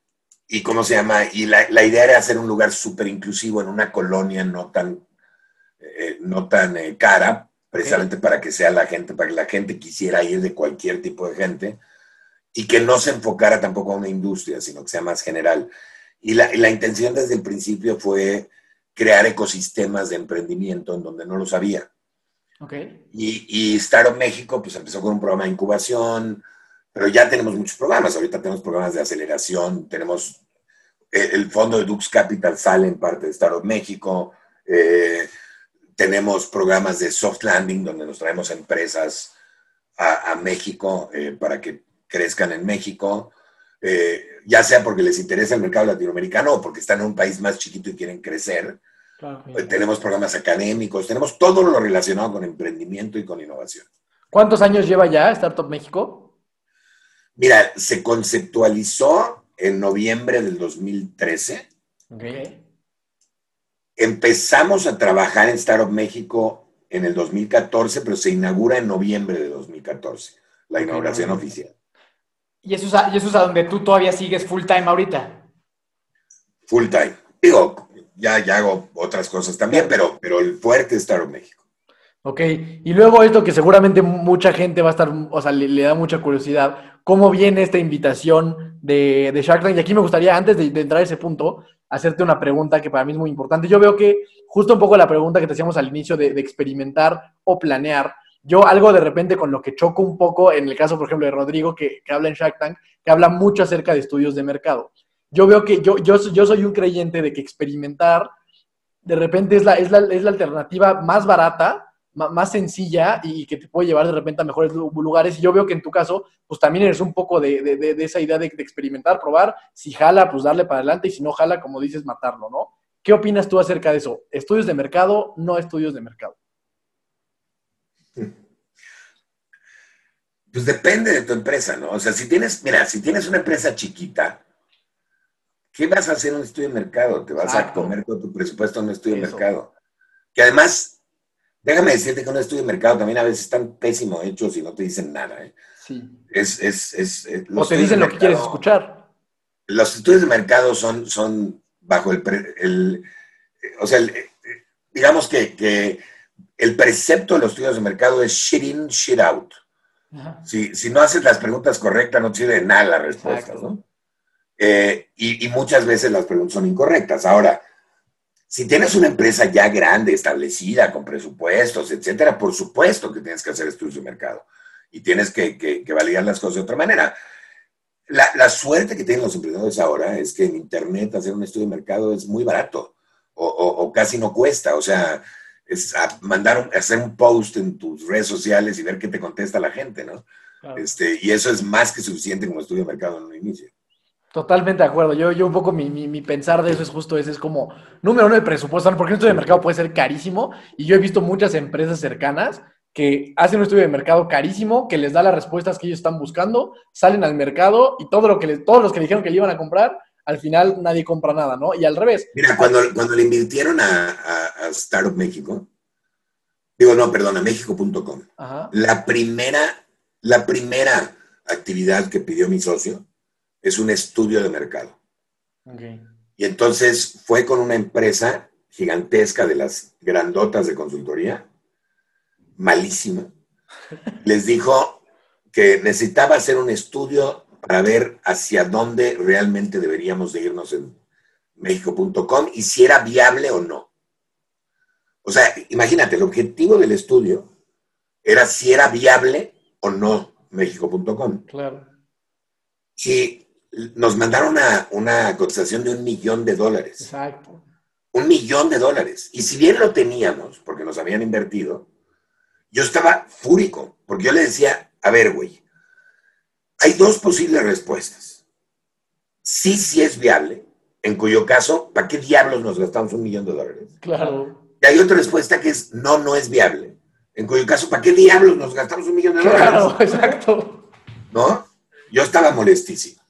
y cómo se llama, y la, la idea era hacer un lugar súper inclusivo en una colonia no tan, eh, no tan eh, cara, precisamente para que sea la gente, para que la gente quisiera ir de cualquier tipo de gente y que no se enfocara tampoco a una industria, sino que sea más general. Y la, y la intención desde el principio fue crear ecosistemas de emprendimiento en donde no los había. Ok. Y, y Startup México pues empezó con un programa de incubación, pero ya tenemos muchos programas. Ahorita tenemos programas de aceleración, tenemos eh, el fondo de Dux Capital sale en parte de Startup México, eh, tenemos programas de soft landing donde nos traemos empresas a, a México eh, para que crezcan en México, eh, ya sea porque les interesa el mercado latinoamericano o porque están en un país más chiquito y quieren crecer. Claro. Tenemos programas académicos, tenemos todo lo relacionado con emprendimiento y con innovación. ¿Cuántos años lleva ya Startup México? Mira, se conceptualizó en noviembre del 2013. Ok. Empezamos a trabajar en Startup México en el 2014, pero se inaugura en noviembre de 2014, la inauguración oficial. ¿Y eso, es a, y eso es a donde tú todavía sigues full time ahorita? Full time. Digo, ya, ya hago otras cosas también, pero, pero el fuerte es Startup México. Ok, y luego esto que seguramente mucha gente va a estar, o sea, le, le da mucha curiosidad, ¿cómo viene esta invitación de, de Shark Tank? Y aquí me gustaría, antes de, entrar a ese punto, hacerte una pregunta que para mí es muy importante. Yo veo que justo un poco la pregunta que te hacíamos al inicio de, de experimentar o planear, Yo algo de repente con lo que choco un poco, en el caso, por ejemplo, de Rodrigo, que, que habla en Shark Tank, que habla mucho acerca de estudios de mercado. Yo veo que yo, yo, yo soy un creyente de que experimentar de repente es la, es la, es la alternativa más barata, más sencilla y que te puede llevar de repente a mejores lugares. Y yo veo que en tu caso, pues también eres un poco de, de, de esa idea de, experimentar, probar. Si jala, pues darle para adelante y si no jala, como dices, matarlo, ¿no? ¿Qué opinas tú acerca de eso? ¿Estudios de mercado, no estudios de mercado? Pues depende de tu empresa, ¿no? O sea, si tienes, mira, si tienes una empresa chiquita, ¿qué vas a hacer en un estudio de mercado? Te vas a comer todo tu presupuesto en un estudio de mercado. Que además, déjame decirte que un estudio de mercado también a veces están pésimo hechos y no te dicen nada. ¿eh? Sí. Es, es, es, eh, o te dicen lo que quieres escuchar. Los estudios de mercado son, son bajo el, el o sea, digamos que, que, el precepto de los estudios de mercado es shit in, shit out. Si, si, no haces las preguntas correctas, no sirve de nada la respuesta, ¿no? Eh, y, muchas veces las preguntas son incorrectas. Ahora, si tienes una empresa ya grande, establecida, con presupuestos, etcétera, por supuesto que tienes que hacer estudios de mercado y tienes que, validar las cosas de otra manera. La, suerte que tienen los emprendedores ahora es que en Internet hacer un estudio de mercado es muy barato o, casi no cuesta. O sea, es mandar hacer un post en tus redes sociales y ver qué te contesta la gente, ¿no? Este, y eso es más que suficiente como estudio de mercado en un inicio. Totalmente de acuerdo. Yo, yo un poco mi, mi, pensar de eso es justo ese, es como, número uno, el presupuesto, porque un estudio de mercado puede ser carísimo y yo he visto muchas empresas cercanas que hacen un estudio de mercado carísimo, que les da las respuestas que ellos están buscando, salen al mercado y todo lo que les, todos los que dijeron que le iban a comprar, al final nadie compra nada, ¿no? Y al revés. Mira, cuando, cuando le invirtieron a, a, Startup México, digo, no, perdón, a México.com, la primera, la primera actividad que pidió mi socio es un estudio de mercado. Y entonces fue con una empresa gigantesca de las grandotas de consultoría, malísima. Les dijo que necesitaba hacer un estudio para ver hacia dónde realmente deberíamos de irnos en México.com y si era viable o no. O sea, imagínate, el objetivo del estudio era si era viable o no México.com. Claro. Y nos mandaron una, una cotización de un millón de dólares. Exacto. Un millón de dólares. Y si bien lo teníamos, porque nos habían invertido, yo estaba fúrico, porque yo le decía, a ver, güey, hay dos posibles respuestas. Sí, sí es viable, en cuyo caso, ¿para qué diablos nos gastamos un millón de dólares? Claro. Y hay otra respuesta que es, no, no es viable. En cuyo caso, ¿para qué diablos nos gastamos un millón de dólares? Claro, exacto. ¿No? Yo estaba molestísimo.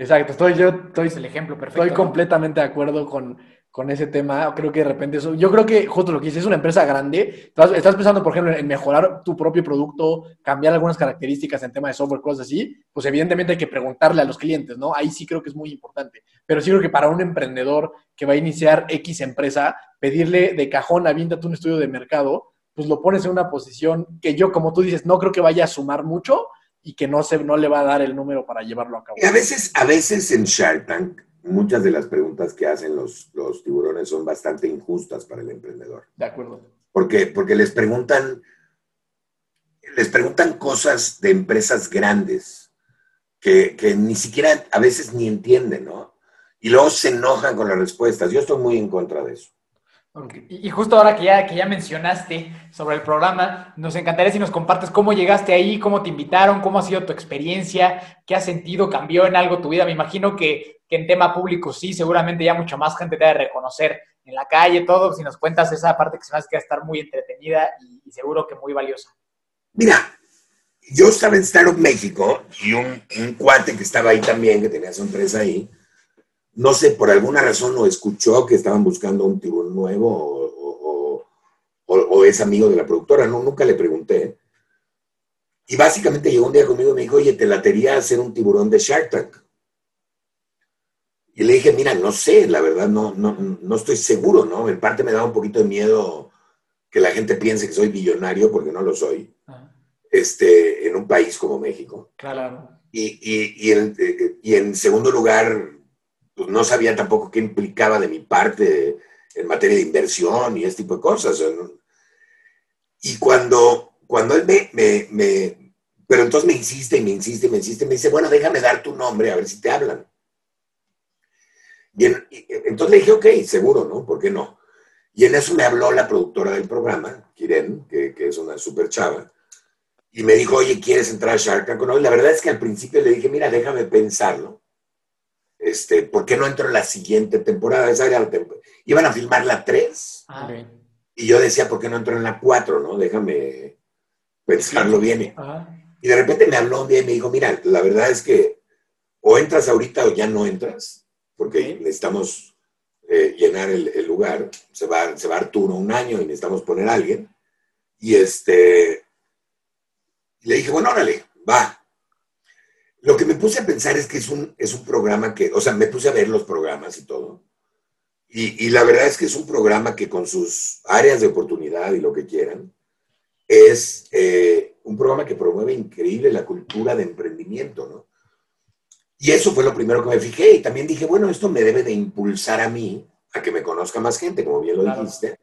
Exacto, estoy yo estoy, el ejemplo perfecto. Estoy completamente de acuerdo con, con, ese tema. Creo que de repente eso, yo creo que justo lo que dices, es una empresa grande, estás, pensando, por ejemplo, en mejorar tu propio producto, cambiar algunas características en tema de software, cosas así, pues evidentemente hay que preguntarle a los clientes, ¿no? Ahí sí creo que es muy importante. Pero sí creo que para un emprendedor que va a iniciar X empresa, pedirle de cajón, aviéntate un estudio de mercado, pues lo pones en una posición que yo, como tú dices, no creo que vaya a sumar mucho, y que no, se, no le va a dar el número para llevarlo a cabo. Y a veces, a veces en Shark Tank, muchas de las preguntas que hacen los, los tiburones son bastante injustas para el emprendedor. De acuerdo. Porque, porque les preguntan, les preguntan cosas de empresas grandes que, que ni siquiera a veces ni entienden, ¿no? Y luego se enojan con las respuestas. Yo estoy muy en contra de eso. Y justo ahora que ya, que ya mencionaste sobre el programa, nos encantaría si nos compartes cómo llegaste ahí, cómo te invitaron, cómo ha sido tu experiencia, qué has sentido, cambió en algo tu vida. Me imagino que, en tema público sí, seguramente ya mucha más gente te debe reconocer en la calle, todo. Si nos cuentas esa parte que se me hace que va a estar muy entretenida y, seguro que muy valiosa. Mira, yo estaba en Startup México y un, un cuate que estaba ahí también, que tenía su empresa ahí, no sé, por alguna razón lo escuchó que estaban buscando un tiburón nuevo o, es amigo de la productora, no, nunca le pregunté. Y básicamente llegó un día conmigo y me dijo, oye, te latería hacer un tiburón de Shark Tank. Y le dije, mira, no sé, la verdad no, no, no estoy seguro, ¿no? En parte me da un poquito de miedo que la gente piense que soy billonario, porque no lo soy, este, en un país como México. Claro. Y, y, en, y en segundo lugar, pues no sabía tampoco qué implicaba de mi parte en materia de inversión y este tipo de cosas. Y cuando, cuando él me, pero entonces me insiste y me insiste y me insiste, me dice, bueno, déjame dar tu nombre a ver si te hablan. Y en- y- entonces le dije, ok, seguro, ¿no? ¿Por qué no? Y en eso me habló la productora del programa, Kiren, que, es una super chava, y me dijo, oye, ¿quieres entrar a Shark Tank? no? Y la verdad es que al principio le dije, mira, déjame pensarlo. Este, ¿Por qué no entro en la siguiente temporada? Esa era la Iban a filmar la 3 Ah, Ok. y yo decía, ¿por qué no entro en la 4? ¿no? Déjame pensarlo bien. Ajá. Y de repente me habló un día y me dijo, mira, la verdad es que o entras ahorita o ya no entras, porque necesitamos eh, llenar el, el lugar. Se va, se va Arturo un año y necesitamos poner a alguien. Y este, le dije, bueno, órale, va. Lo que me puse a pensar es que es un, es un programa que, o sea, me puse a ver los programas y todo. Y, y la verdad es que es un programa que con sus áreas de oportunidad y lo que quieran, es eh, un programa que promueve increíble la cultura de emprendimiento, ¿no? Y eso fue lo primero que me fijé. Y también dije, bueno, esto me debe de impulsar a mí a que me conozca más gente, como bien lo Claro. dijiste,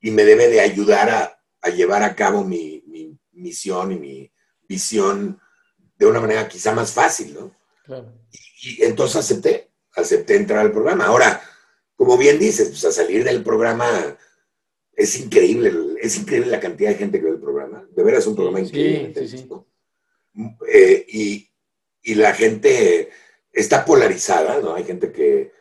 y me debe de ayudar a, a llevar a cabo mi, mi misión y mi visión de una manera quizá más fácil, ¿no? Claro. Y entonces acepté, acepté entrar al programa. Ahora, como bien dices, pues a salir del programa es increíble, es increíble la cantidad de gente que ve el programa. De veras es un programa Sí, increíble. sí, sí. ¿no? Eh, y, y la gente está polarizada, ¿no? Hay gente que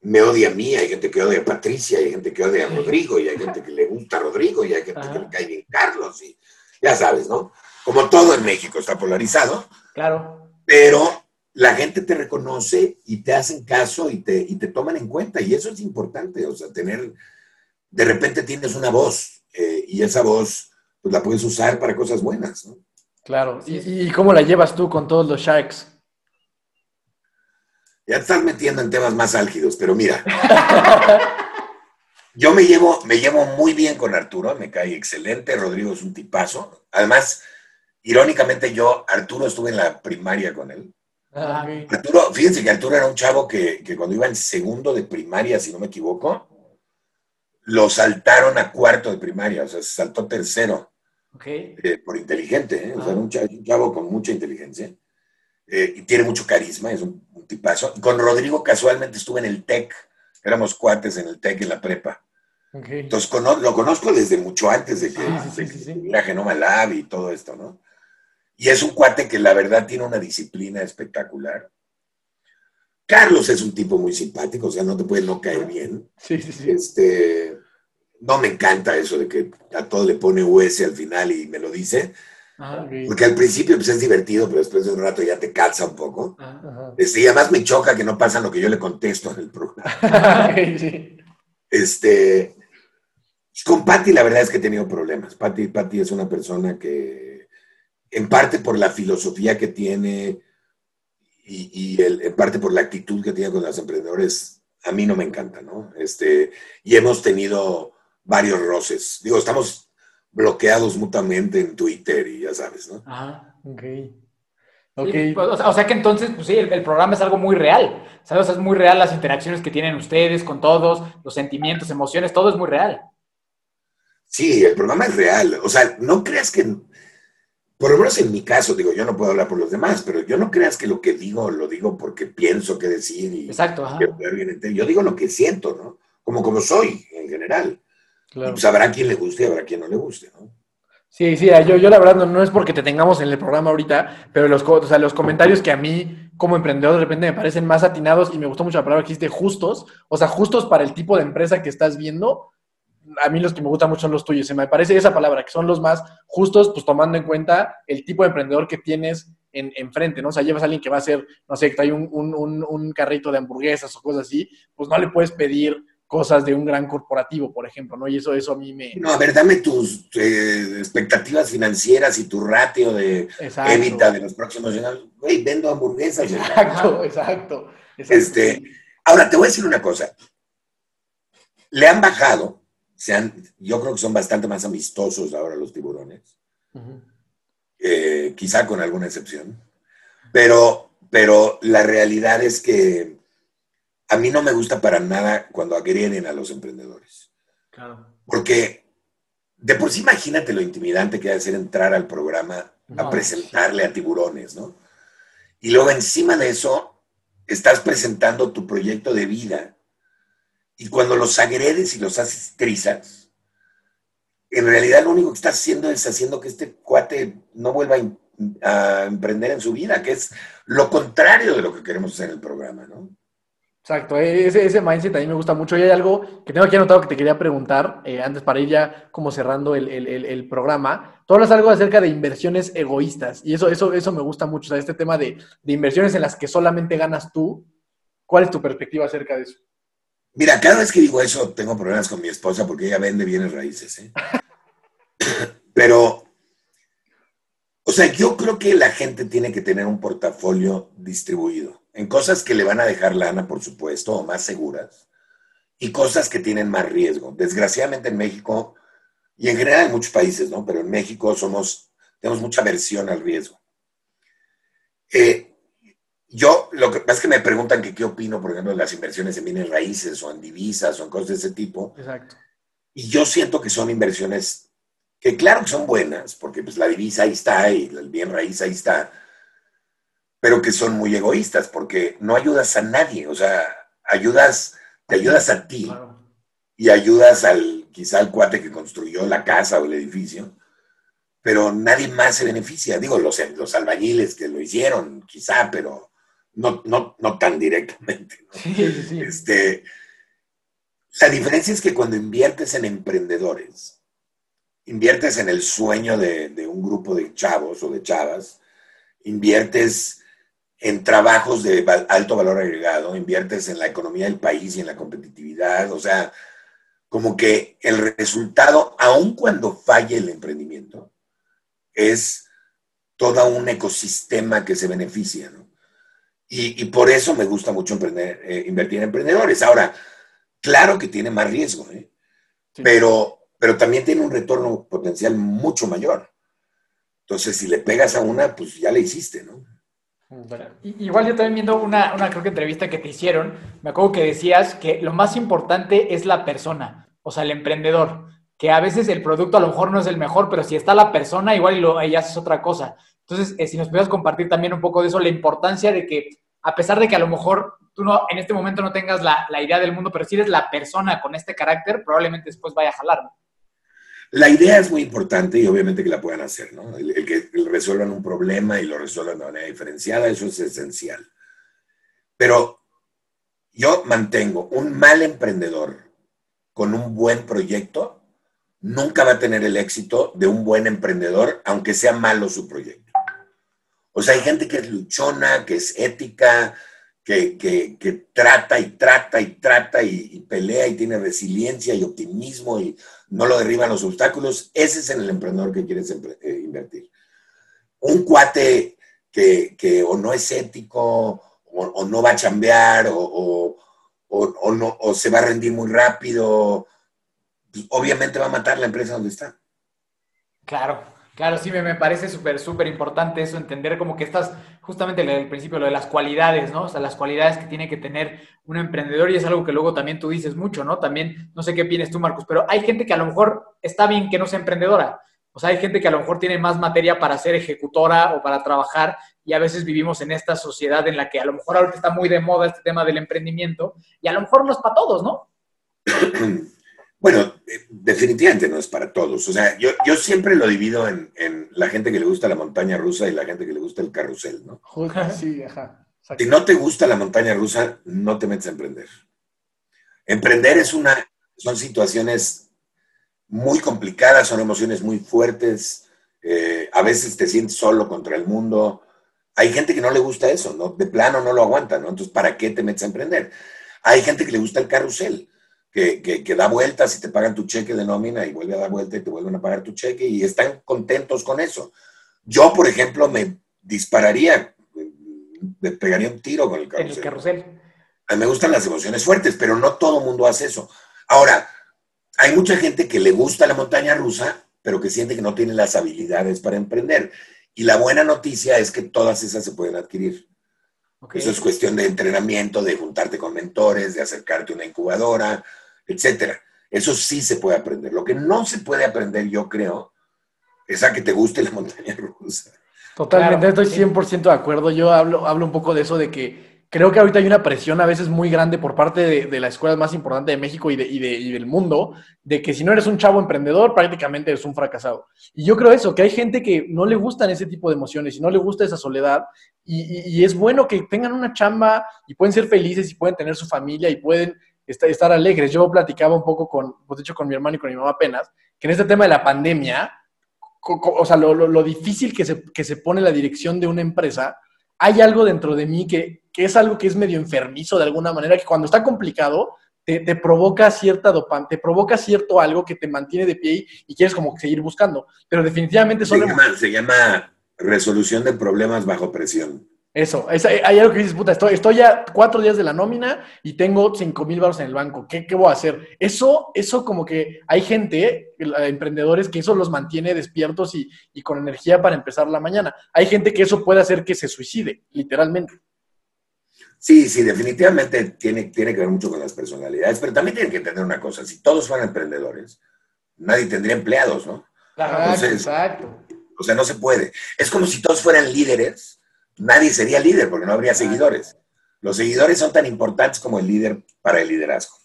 me odia a mí, hay gente que odia a Patricia, hay gente que odia a Rodrigo, y hay gente que le gusta a Rodrigo, y hay gente Ajá. que le cae bien Carlos, y ya sabes, ¿no? Como todo en México está polarizado Claro. pero la gente te reconoce y te hacen caso y te, y te toman en cuenta. Y eso es importante, o sea, tener, de repente tienes una voz eh, y esa voz pues la puedes usar para cosas buenas, ¿no? Claro. ¿Y, y cómo la llevas tú con todos los Sharks? Ya te estás metiendo en temas más álgidos, pero mira, yo me llevo, me llevo muy bien con Arturo, me cae excelente, Rodrigo es un tipazo. Además, irónicamente yo, Arturo estuve en la primaria con él. Ah. Arturo, fíjense que Arturo era un chavo que, que cuando iba en segundo de primaria, si no me equivoco, lo saltaron a cuarto de primaria, o sea, se saltó tercero ok. eh, por inteligente, ¿eh? o sea, era un chavo, un chavo con mucha inteligencia eh, y tiene mucho carisma, es un, un tipazo. Con Rodrigo casualmente estuve en el TEC, éramos cuates en el TEC en la prepa. Ok. Entonces cono- lo conozco desde mucho antes de que, de sí, que sí. Genoma Lab y todo esto, ¿no? Y es un cuate que la verdad tiene una disciplina espectacular. Carlos es un tipo muy simpático, o sea, no te puede no caer bien. Sí, sí, sí. Este, no me encanta eso de que a todo le pone US al final y me lo dice, Ah, porque al principio pues, es divertido, pero después de un rato ya te calza un poco. Ajá. Este, y además me choca que no pasa lo que yo le contesto en el programa. Sí. Este, con Patty la verdad es que he tenido problemas. Patty, Patty es una persona que, en parte por la filosofía que tiene y, y el- en parte por la actitud que tiene con los emprendedores, a mí no me encanta, ¿no? Este, y hemos tenido varios roces. Digo, estamos bloqueados mutuamente en Twitter y ya sabes, ¿no? Ajá. Ok. Sí, Ok. pues, o, sea, o sea que entonces, pues sí, el, el programa es algo muy real. ¿sabes? O sea, es muy real las interacciones que tienen ustedes con todos, los sentimientos, emociones, todo es muy real. Sí, el programa es real. O sea, no creas que, por lo menos en mi caso, digo, yo no puedo hablar por los demás, pero yo no creas que lo que digo lo digo porque pienso qué decir y Exacto, ajá. Yo digo lo que siento, ¿no? Como como soy en general. Claro. pues habrá quien le guste y habrá quien no le guste, ¿no? Sí, sí, yo, yo la verdad no, no es porque te tengamos en el programa ahorita, pero los, o sea, los comentarios que a mí como emprendedor de repente me parecen más atinados y me gustó mucho la palabra que dijiste, justos, o sea, justos para el tipo de empresa que estás viendo, a mí los que me gustan mucho son los tuyos, se me parece esa palabra, que son los más justos, pues tomando en cuenta el tipo de emprendedor que tienes en, enfrente, ¿no? O sea, llevas a alguien que va a hacer, no sé, que trae un, un, un, un carrito de hamburguesas o cosas así, pues no le puedes pedir cosas de un gran corporativo, por ejemplo, ¿no? Y eso, eso a mí me... No, a ver, dame tus eh, expectativas financieras y tu ratio de Exacto. evita de los próximos años. Güey, vendo hamburguesas. Exacto, exacto. exacto. Este, ahora, te voy a decir una cosa. Le han bajado, han, yo creo que son bastante más amistosos ahora los tiburones, eh, quizá con alguna excepción, pero, pero la realidad es que a mí no me gusta para nada cuando agreden a los emprendedores, Claro. porque de por sí imagínate lo intimidante que debe ser entrar al programa a presentarle a tiburones, ¿no? Y luego encima de eso, estás presentando tu proyecto de vida. Y cuando los agredes y los haces trizas, en realidad lo único que estás haciendo es haciendo que este cuate no vuelva a, em- emprender en su vida, que es lo contrario de lo que queremos hacer en el programa, ¿no? Exacto, eh, ese, mindset a mí me gusta mucho. Y hay algo que tengo aquí anotado que te quería preguntar, eh, antes para ir ya como cerrando el, el- el- el programa. Tú hablas algo acerca de inversiones egoístas y eso, eso, eso me gusta mucho. O sea, este tema de, de inversiones en las que solamente ganas tú. ¿Cuál es tu perspectiva acerca de eso? Mira, cada vez que digo eso tengo problemas con mi esposa porque ella vende bienes raíces, ¿eh? Pero, o sea, yo creo que la gente tiene que tener un portafolio distribuido en cosas que le van a dejar lana, por supuesto, o más seguras, y cosas que tienen más riesgo. Desgraciadamente en México, y en general en muchos países, ¿no? Pero en México somos, tenemos mucha aversión al riesgo. Eh, yo, lo que pasa es que me preguntan que qué opino, por ejemplo, de las inversiones en bienes raíces o en divisas o en cosas de ese tipo. Exacto. Y yo siento que son inversiones que claro que son buenas, porque pues la divisa ahí está y el bien raíz ahí está, pero que son muy egoístas, porque no ayudas a nadie, o sea, ayudas, te ayudas a ti Claro. y ayudas al, quizá al cuate que construyó la casa o el edificio, pero nadie más se beneficia. Digo, los, los albañiles que lo hicieron, quizá, pero no, no, no tan directamente. ¿no? Sí, sí, sí. Este, la diferencia es que cuando inviertes en emprendedores, inviertes en el sueño de, de un grupo de chavos o de chavas, inviertes en trabajos de alto valor agregado, inviertes en la economía del país y en la competitividad, o sea, como que el resultado, aun cuando falle el emprendimiento, es todo un ecosistema que se beneficia, ¿no? Y, y por eso me gusta mucho emprender, eh, invertir en emprendedores. Ahora, claro que tiene más riesgo, ¿eh? Sí. pero, pero también tiene un retorno potencial mucho mayor. Entonces, si le pegas a una, pues ya le hiciste, ¿no? Igual yo también viendo una, una, creo que entrevista que te hicieron, me acuerdo que decías que lo más importante es la persona, o sea, el emprendedor, que a veces el producto a lo mejor no es el mejor, pero si está la persona, igual y lo, ahí haces otra cosa. Entonces, eh, si nos pudieras compartir también un poco de eso, la importancia de que, a pesar de que a lo mejor tú no, en este momento no tengas la, la idea del mundo, pero si eres la persona con este carácter, probablemente después vaya a jalar. ¿no? La idea es muy importante y obviamente que la puedan hacer, ¿no? El, el que resuelvan un problema y lo resuelvan de manera diferenciada, eso es esencial. Pero yo mantengo, un mal emprendedor con un buen proyecto nunca va a tener el éxito de un buen emprendedor, aunque sea malo su proyecto. O sea, hay gente que es luchona, que es ética, que, que, trata y trata y trata y, pelea y tiene resiliencia y optimismo y no lo derriban los obstáculos. Ese es el emprendedor que quieres eh, invertir. Un cuate que, que o no es ético o, no va a chambear o- o no, o se va a rendir muy rápido, pues, obviamente va a matar la empresa donde está. Claro, claro, sí, me, me parece súper, súper importante eso, entender como que estás, justamente del principio, lo de las cualidades, ¿no? O sea, las cualidades que tiene que tener un emprendedor y es algo que luego también tú dices mucho, ¿no? También, no sé qué piensas tú, Marcos, pero hay gente que a lo mejor está bien que no sea emprendedora. O sea, hay gente que a lo mejor tiene más materia para ser ejecutora o para trabajar y a veces vivimos en esta sociedad en la que a lo mejor ahorita está muy de moda este tema del emprendimiento y a lo mejor no es para todos, ¿no? Bueno, eh, definitivamente no es para todos. O sea, yo, yo siempre lo divido en, en la gente que le gusta la montaña rusa y la gente que le gusta el carrusel, ¿no? Justo, sí, ajá. Exacto. Si no te gusta la montaña rusa, no te metes a emprender. Emprender es una, son situaciones muy complicadas, son emociones muy fuertes, eh, a veces te sientes solo contra el mundo. Hay gente que no le gusta eso, ¿no? De plano no lo aguanta, ¿no? Entonces, ¿para qué te metes a emprender? Hay gente que le gusta el carrusel, que, que, que da vueltas y te pagan tu cheque de nómina y vuelve a dar vuelta y te vuelven a pagar tu cheque y están contentos con eso. Yo, por ejemplo, me dispararía, me pegaría un tiro con el carrusel. el carrusel. A mí me gustan las emociones fuertes, pero no todo el mundo hace eso. Ahora, hay mucha gente que le gusta la montaña rusa, pero que siente que no tiene las habilidades para emprender. Y la buena noticia es que todas esas se pueden adquirir. Eso es cuestión de entrenamiento, de juntarte con mentores, de acercarte a una incubadora, etcétera. Eso sí se puede aprender. Lo que no se puede aprender, yo creo, es a que te guste la montaña rusa. Totalmente, estoy 100% de acuerdo. Yo hablo, hablo un poco de eso, de que creo que ahorita hay una presión a veces muy grande por parte de, de la escuela más importante de México y, de, y, de, y, del mundo, de que si no eres un chavo emprendedor, prácticamente eres un fracasado. Y yo creo eso, que hay gente que no le gustan ese tipo de emociones y no le gusta esa soledad. Y, y es bueno que tengan una chamba y pueden ser felices y pueden tener su familia y pueden estar, alegres. Yo platicaba un poco con, pues de hecho, con mi hermano y con mi mamá apenas, que en este tema de la pandemia, o sea, lo, lo, lo difícil que se, que se, pone la dirección de una empresa, hay algo dentro de mí que, que, es algo que es medio enfermizo de alguna manera, que cuando está complicado, te, te provoca cierta dopamina, te provoca cierto algo que te mantiene de pie y, y quieres como seguir buscando. Pero definitivamente son... Se llama, se llama resolución de problemas bajo presión. Eso, es, hay algo que dices, puta, estoy, estoy ya cuatro días de la nómina y tengo cinco mil baros en el banco. ¿Qué, ¿Qué, voy a hacer? Eso, eso como que hay gente, emprendedores, que eso los mantiene despiertos y, y, con energía para empezar la mañana. Hay gente que eso puede hacer que se suicide, literalmente. Sí, sí, definitivamente tiene, tiene que ver mucho con las personalidades, pero también tienen que entender una cosa, si todos fueran emprendedores, nadie tendría empleados, ¿no? Claro, Entonces, exacto. O sea, no se puede. Es como si todos fueran líderes nadie sería líder porque no habría seguidores. Los seguidores son tan importantes como el líder para el liderazgo.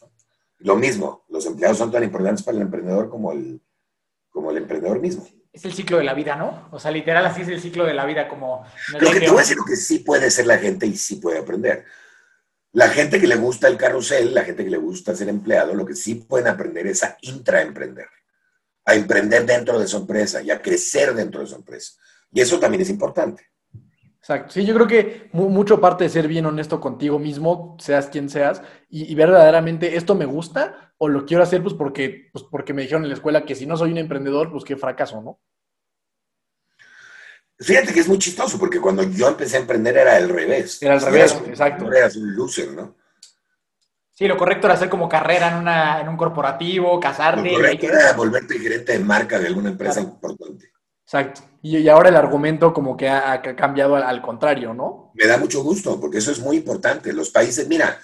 Lo mismo, los empleados son tan importantes para el emprendedor como el, como el emprendedor mismo. Es el ciclo de la vida, ¿no? O sea, literal así es el ciclo de la vida como... Lo que te voy a decir lo que sí puede ser la gente y sí puede aprender. La gente que le gusta el carrusel, la gente que le gusta ser empleado, lo que sí pueden aprender es a intraemprender, a emprender dentro de su empresa y a crecer dentro de su empresa. Y eso también es importante. Exacto. Sí, yo creo que mucho parte de ser bien honesto contigo mismo, seas quien seas, y, y, verdaderamente esto me gusta o lo quiero hacer pues porque, pues porque me dijeron en la escuela que si no soy un emprendedor, pues qué fracaso, ¿no? Fíjate que es muy chistoso porque cuando yo empecé a emprender era al revés. Era al revés, eras, exacto. Eras un loser, ¿no? Sí, lo correcto era hacer como carrera en, una, en un corporativo, casarte. Lo correcto era volverte gerente de marca de alguna empresa claro. importante. Exacto. Y, y, ahora el argumento como que ha, cambiado al, al, contrario, ¿no? Me da mucho gusto, porque eso es muy importante. Los países, mira,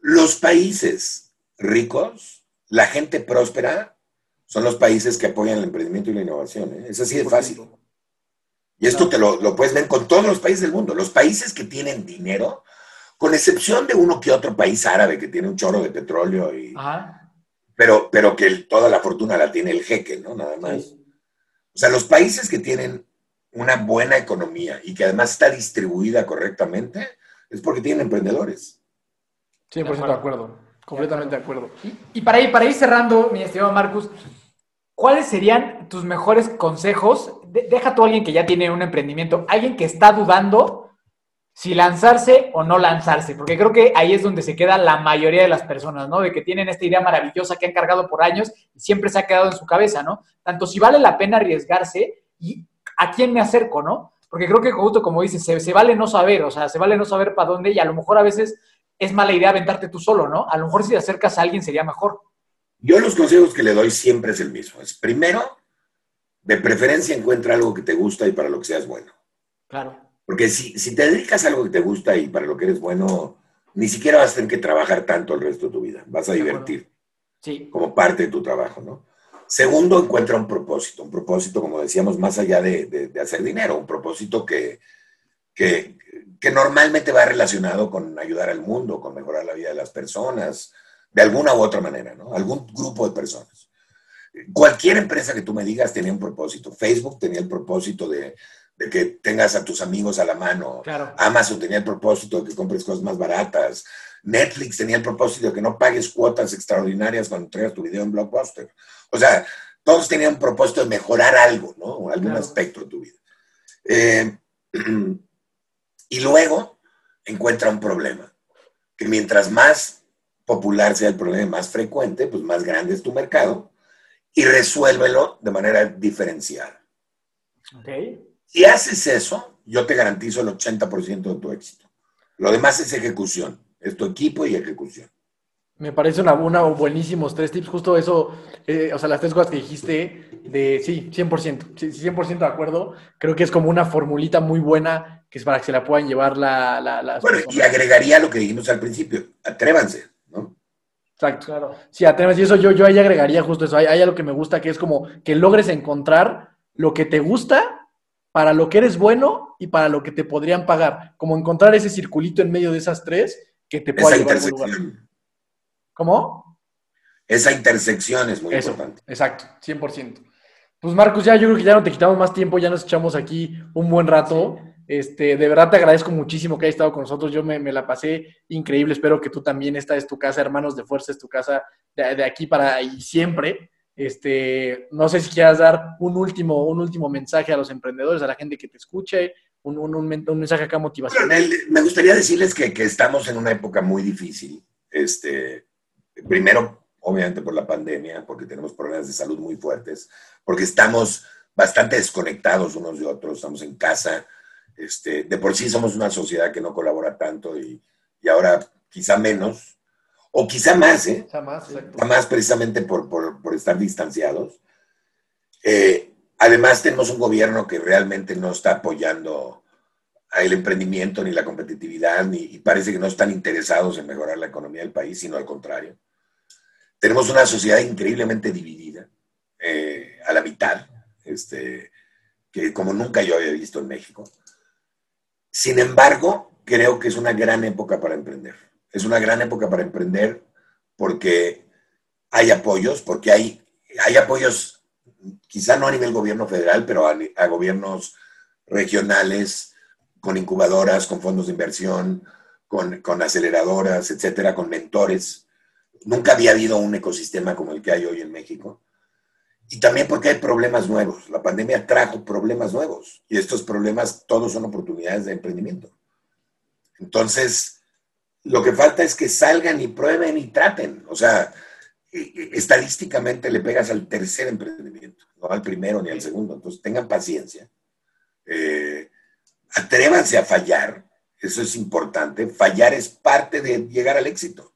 los países ricos, la gente próspera, son los países que apoyan el emprendimiento y la innovación. ¿eh? Es así de fácil. Y esto te lo, lo, puedes ver con todos los países del mundo. Los países que tienen dinero, con excepción de uno que otro país árabe que tiene un chorro de petróleo, y, pero, pero que toda la fortuna la tiene el jeque, ¿no? Nada más. Sí. O sea, los países que tienen una buena economía y que además está distribuida correctamente es porque tienen emprendedores. 100% de acuerdo, completamente de acuerdo. Y, y, para, ir, para ir cerrando, mi estimado Marcus, ¿cuáles serían tus mejores consejos? De, deja tú a alguien que ya tiene un emprendimiento, alguien que está dudando si lanzarse o no lanzarse, porque creo que ahí es donde se queda la mayoría de las personas, ¿no? De que tienen esta idea maravillosa que han cargado por años y siempre se ha quedado en su cabeza, ¿no? Tanto si vale la pena arriesgarse y a quién me acerco, ¿no? Porque creo que justo como dices, se, se, vale no saber, o sea, se vale no saber para dónde y a lo mejor a veces es mala idea aventarte tú solo, ¿no? A lo mejor si te acercas a alguien sería mejor. Yo los consejos que le doy siempre es el mismo. Es primero, de preferencia encuentra algo que te gusta y para lo que seas bueno. Claro. Porque si, si, te dedicas a algo que te gusta y para lo que eres bueno, ni siquiera vas a tener que trabajar tanto el resto de tu vida. Vas a divertir. Sí. Como parte de tu trabajo, ¿no? Segundo, encuentra un propósito. Un propósito, como decíamos, más allá de, de, de hacer dinero. Un propósito que, que, que, normalmente va relacionado con ayudar al mundo, con mejorar la vida de las personas, de alguna u otra manera, ¿no? Algún grupo de personas. Cualquier empresa que tú me digas tenía un propósito. Facebook tenía el propósito de de que tengas a tus amigos a la mano. Claro. Amazon tenía el propósito de que compres cosas más baratas. Netflix tenía el propósito de que no pagues cuotas extraordinarias cuando entregas tu video en Blockbuster. O sea, todos tenían un propósito de mejorar algo, ¿no? Algún claro. aspecto de tu vida. Eh, y luego encuentra un problema. Que mientras más popular sea el problema, más frecuente, pues más grande es tu mercado. Y resuélvelo de manera diferenciada. Okay. Si haces eso, yo te garantizo el 80% de tu éxito. Lo demás es ejecución, es tu equipo y ejecución. Me parece una, una buenísimos tres tips, justo eso, eh, o sea, las tres cosas que dijiste, de sí, 100%, 100% de acuerdo. Creo que es como una formulita muy buena que es para que se la puedan llevar la, la, las Bueno, personas. y agregaría lo que dijimos al principio, atrévanse, ¿no? Exacto. Claro. Sí, atreves. Y eso yo, yo ahí agregaría justo eso. Hay, hay algo que me gusta que es como que logres encontrar lo que te gusta para lo que eres bueno y para lo que te podrían pagar. Como encontrar ese circulito en medio de esas tres que te pueda Esa llevar a algún lugar. ¿Cómo? Esa intersección es muy Eso, importante. exacto, 100%. Pues Marcos, ya yo creo que ya no te quitamos más tiempo, ya nos echamos aquí un buen rato. Este, de verdad te agradezco muchísimo que hayas estado con nosotros. Yo me, me la pasé increíble. Espero que tú también. Esta es tu casa, hermanos de fuerza, es tu casa de, de aquí para y siempre. Este, no sé si quieras dar un último, un último mensaje a los emprendedores, a la gente que te escuche, un, un, un men- un mensaje acá motivacional. Me gustaría decirles que, que estamos en una época muy difícil. Este, primero, obviamente por la pandemia, porque tenemos problemas de salud muy fuertes, porque estamos bastante desconectados unos de otros, estamos en casa. Este, de por sí somos una sociedad que no colabora tanto y, y ahora quizá menos, o quizá más, ¿eh? Más, exacto. Quizá más precisamente por, por- por estar distanciados. Eh, además, tenemos un gobierno que realmente no está apoyando el emprendimiento ni la competitividad, ni, y parece que no están interesados en mejorar la economía del país, sino al contrario. Tenemos una sociedad increíblemente dividida, eh, a la mitad, este, que como nunca yo había visto en México. Sin embargo, creo que es una gran época para emprender. Es una gran época para emprender porque hay apoyos, porque hay, hay apoyos, quizá no a nivel gobierno federal, pero a, a gobiernos regionales, con incubadoras, con fondos de inversión, con, con aceleradoras, etcétera, con mentores. Nunca había habido un ecosistema como el que hay hoy en México. Y también porque hay problemas nuevos. La pandemia trajo problemas nuevos y estos problemas todos son oportunidades de emprendimiento. Entonces, lo que falta es que salgan y prueben y traten. O sea, e- e- estadísticamente le pegas al tercer emprendimiento, no al primero ni al segundo. Entonces, tengan paciencia. Eh, atrévanse a fallar. Eso es importante. Fallar es parte de llegar al éxito.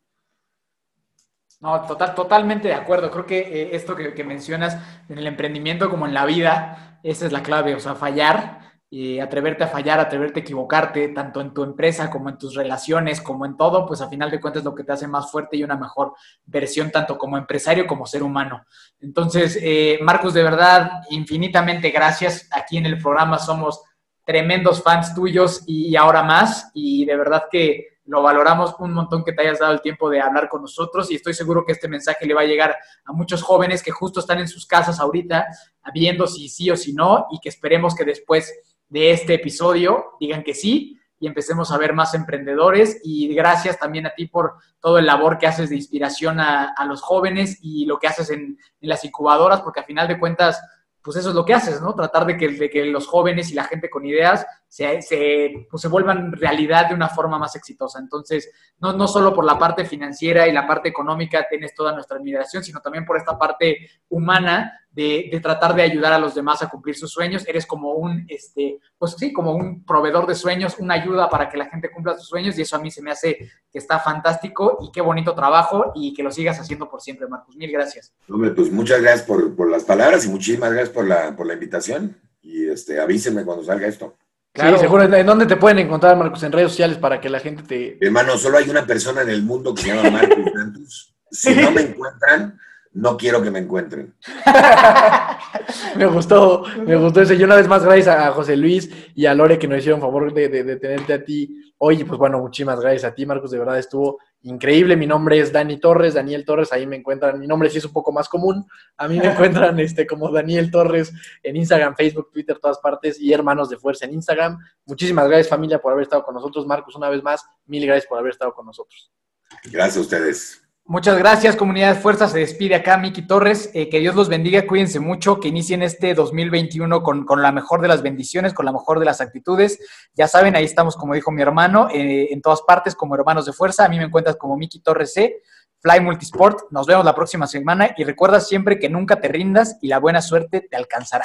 No, total, totalmente de acuerdo. Creo que eh, esto que, que mencionas en el emprendimiento como en la vida, esa es la clave, o sea, fallar, y atreverte a fallar, atreverte a equivocarte, tanto en tu empresa como en tus relaciones, como en todo, pues a final de cuentas es lo que te hace más fuerte y una mejor versión, tanto como empresario como ser humano. Entonces, eh, Marcos, de verdad, infinitamente gracias. Aquí en el programa somos tremendos fans tuyos y ahora más, y de verdad que lo valoramos un montón que te hayas dado el tiempo de hablar con nosotros y estoy seguro que este mensaje le va a llegar a muchos jóvenes que justo están en sus casas ahorita viendo si sí o si no y que esperemos que después de este episodio digan que sí y empecemos a ver más emprendedores y gracias también a ti por todo el labor que haces de inspiración a, los jóvenes y lo que haces en, en las incubadoras porque a final de cuentas pues eso es lo que haces, ¿no? Tratar de que, de que los jóvenes y la gente con ideas se, se, pues se vuelvan realidad de una forma más exitosa. Entonces, no, no solo por la parte financiera y la parte económica tienes toda nuestra admiración, sino también por esta parte humana de, de, tratar de ayudar a los demás a cumplir sus sueños. Eres como un, este, pues sí, como un proveedor de sueños, una ayuda para que la gente cumpla sus sueños y eso a mí se me hace que está fantástico y qué bonito trabajo y que lo sigas haciendo por siempre, Marcos. Mil gracias. Hombre, pues muchas gracias por, por, las palabras y muchísimas gracias por la, por la invitación y este, avísenme cuando salga esto. Claro. Sí, seguro. ¿En dónde te pueden encontrar, Marcos? En redes sociales para que la gente te... Hermano, solo hay una persona en el mundo que se llama Marcos Santos. Si no me encuentran, no quiero que me encuentren. me gustó, me gustó eso. Y una vez más, gracias a José Luis y a Lore que nos hicieron favor de, de, de tenerte a ti hoy. Pues bueno, muchísimas gracias a ti, Marcos. De verdad estuvo increíble. Mi nombre es Dani Torres, Daniel Torres. Ahí me encuentran. Mi nombre sí es un poco más común. A mí me encuentran este, como Daniel Torres en Instagram, Facebook, Twitter, todas partes. Y Hermanos de Fuerza en Instagram. Muchísimas gracias, familia, por haber estado con nosotros. Marcos, una vez más, mil gracias por haber estado con nosotros. Gracias a ustedes. Muchas gracias, comunidad de fuerza. Se despide acá Miki Torres. Eh, que Dios los bendiga, cuídense mucho, que inicien este 2021 con, con, la mejor de las bendiciones, con la mejor de las actitudes. Ya saben, ahí estamos, como dijo mi hermano, eh, en todas partes como hermanos de fuerza. A mí me encuentras como Miki Torres C, Fly Multisport. Nos vemos la próxima semana y recuerda siempre que nunca te rindas y la buena suerte te alcanzará.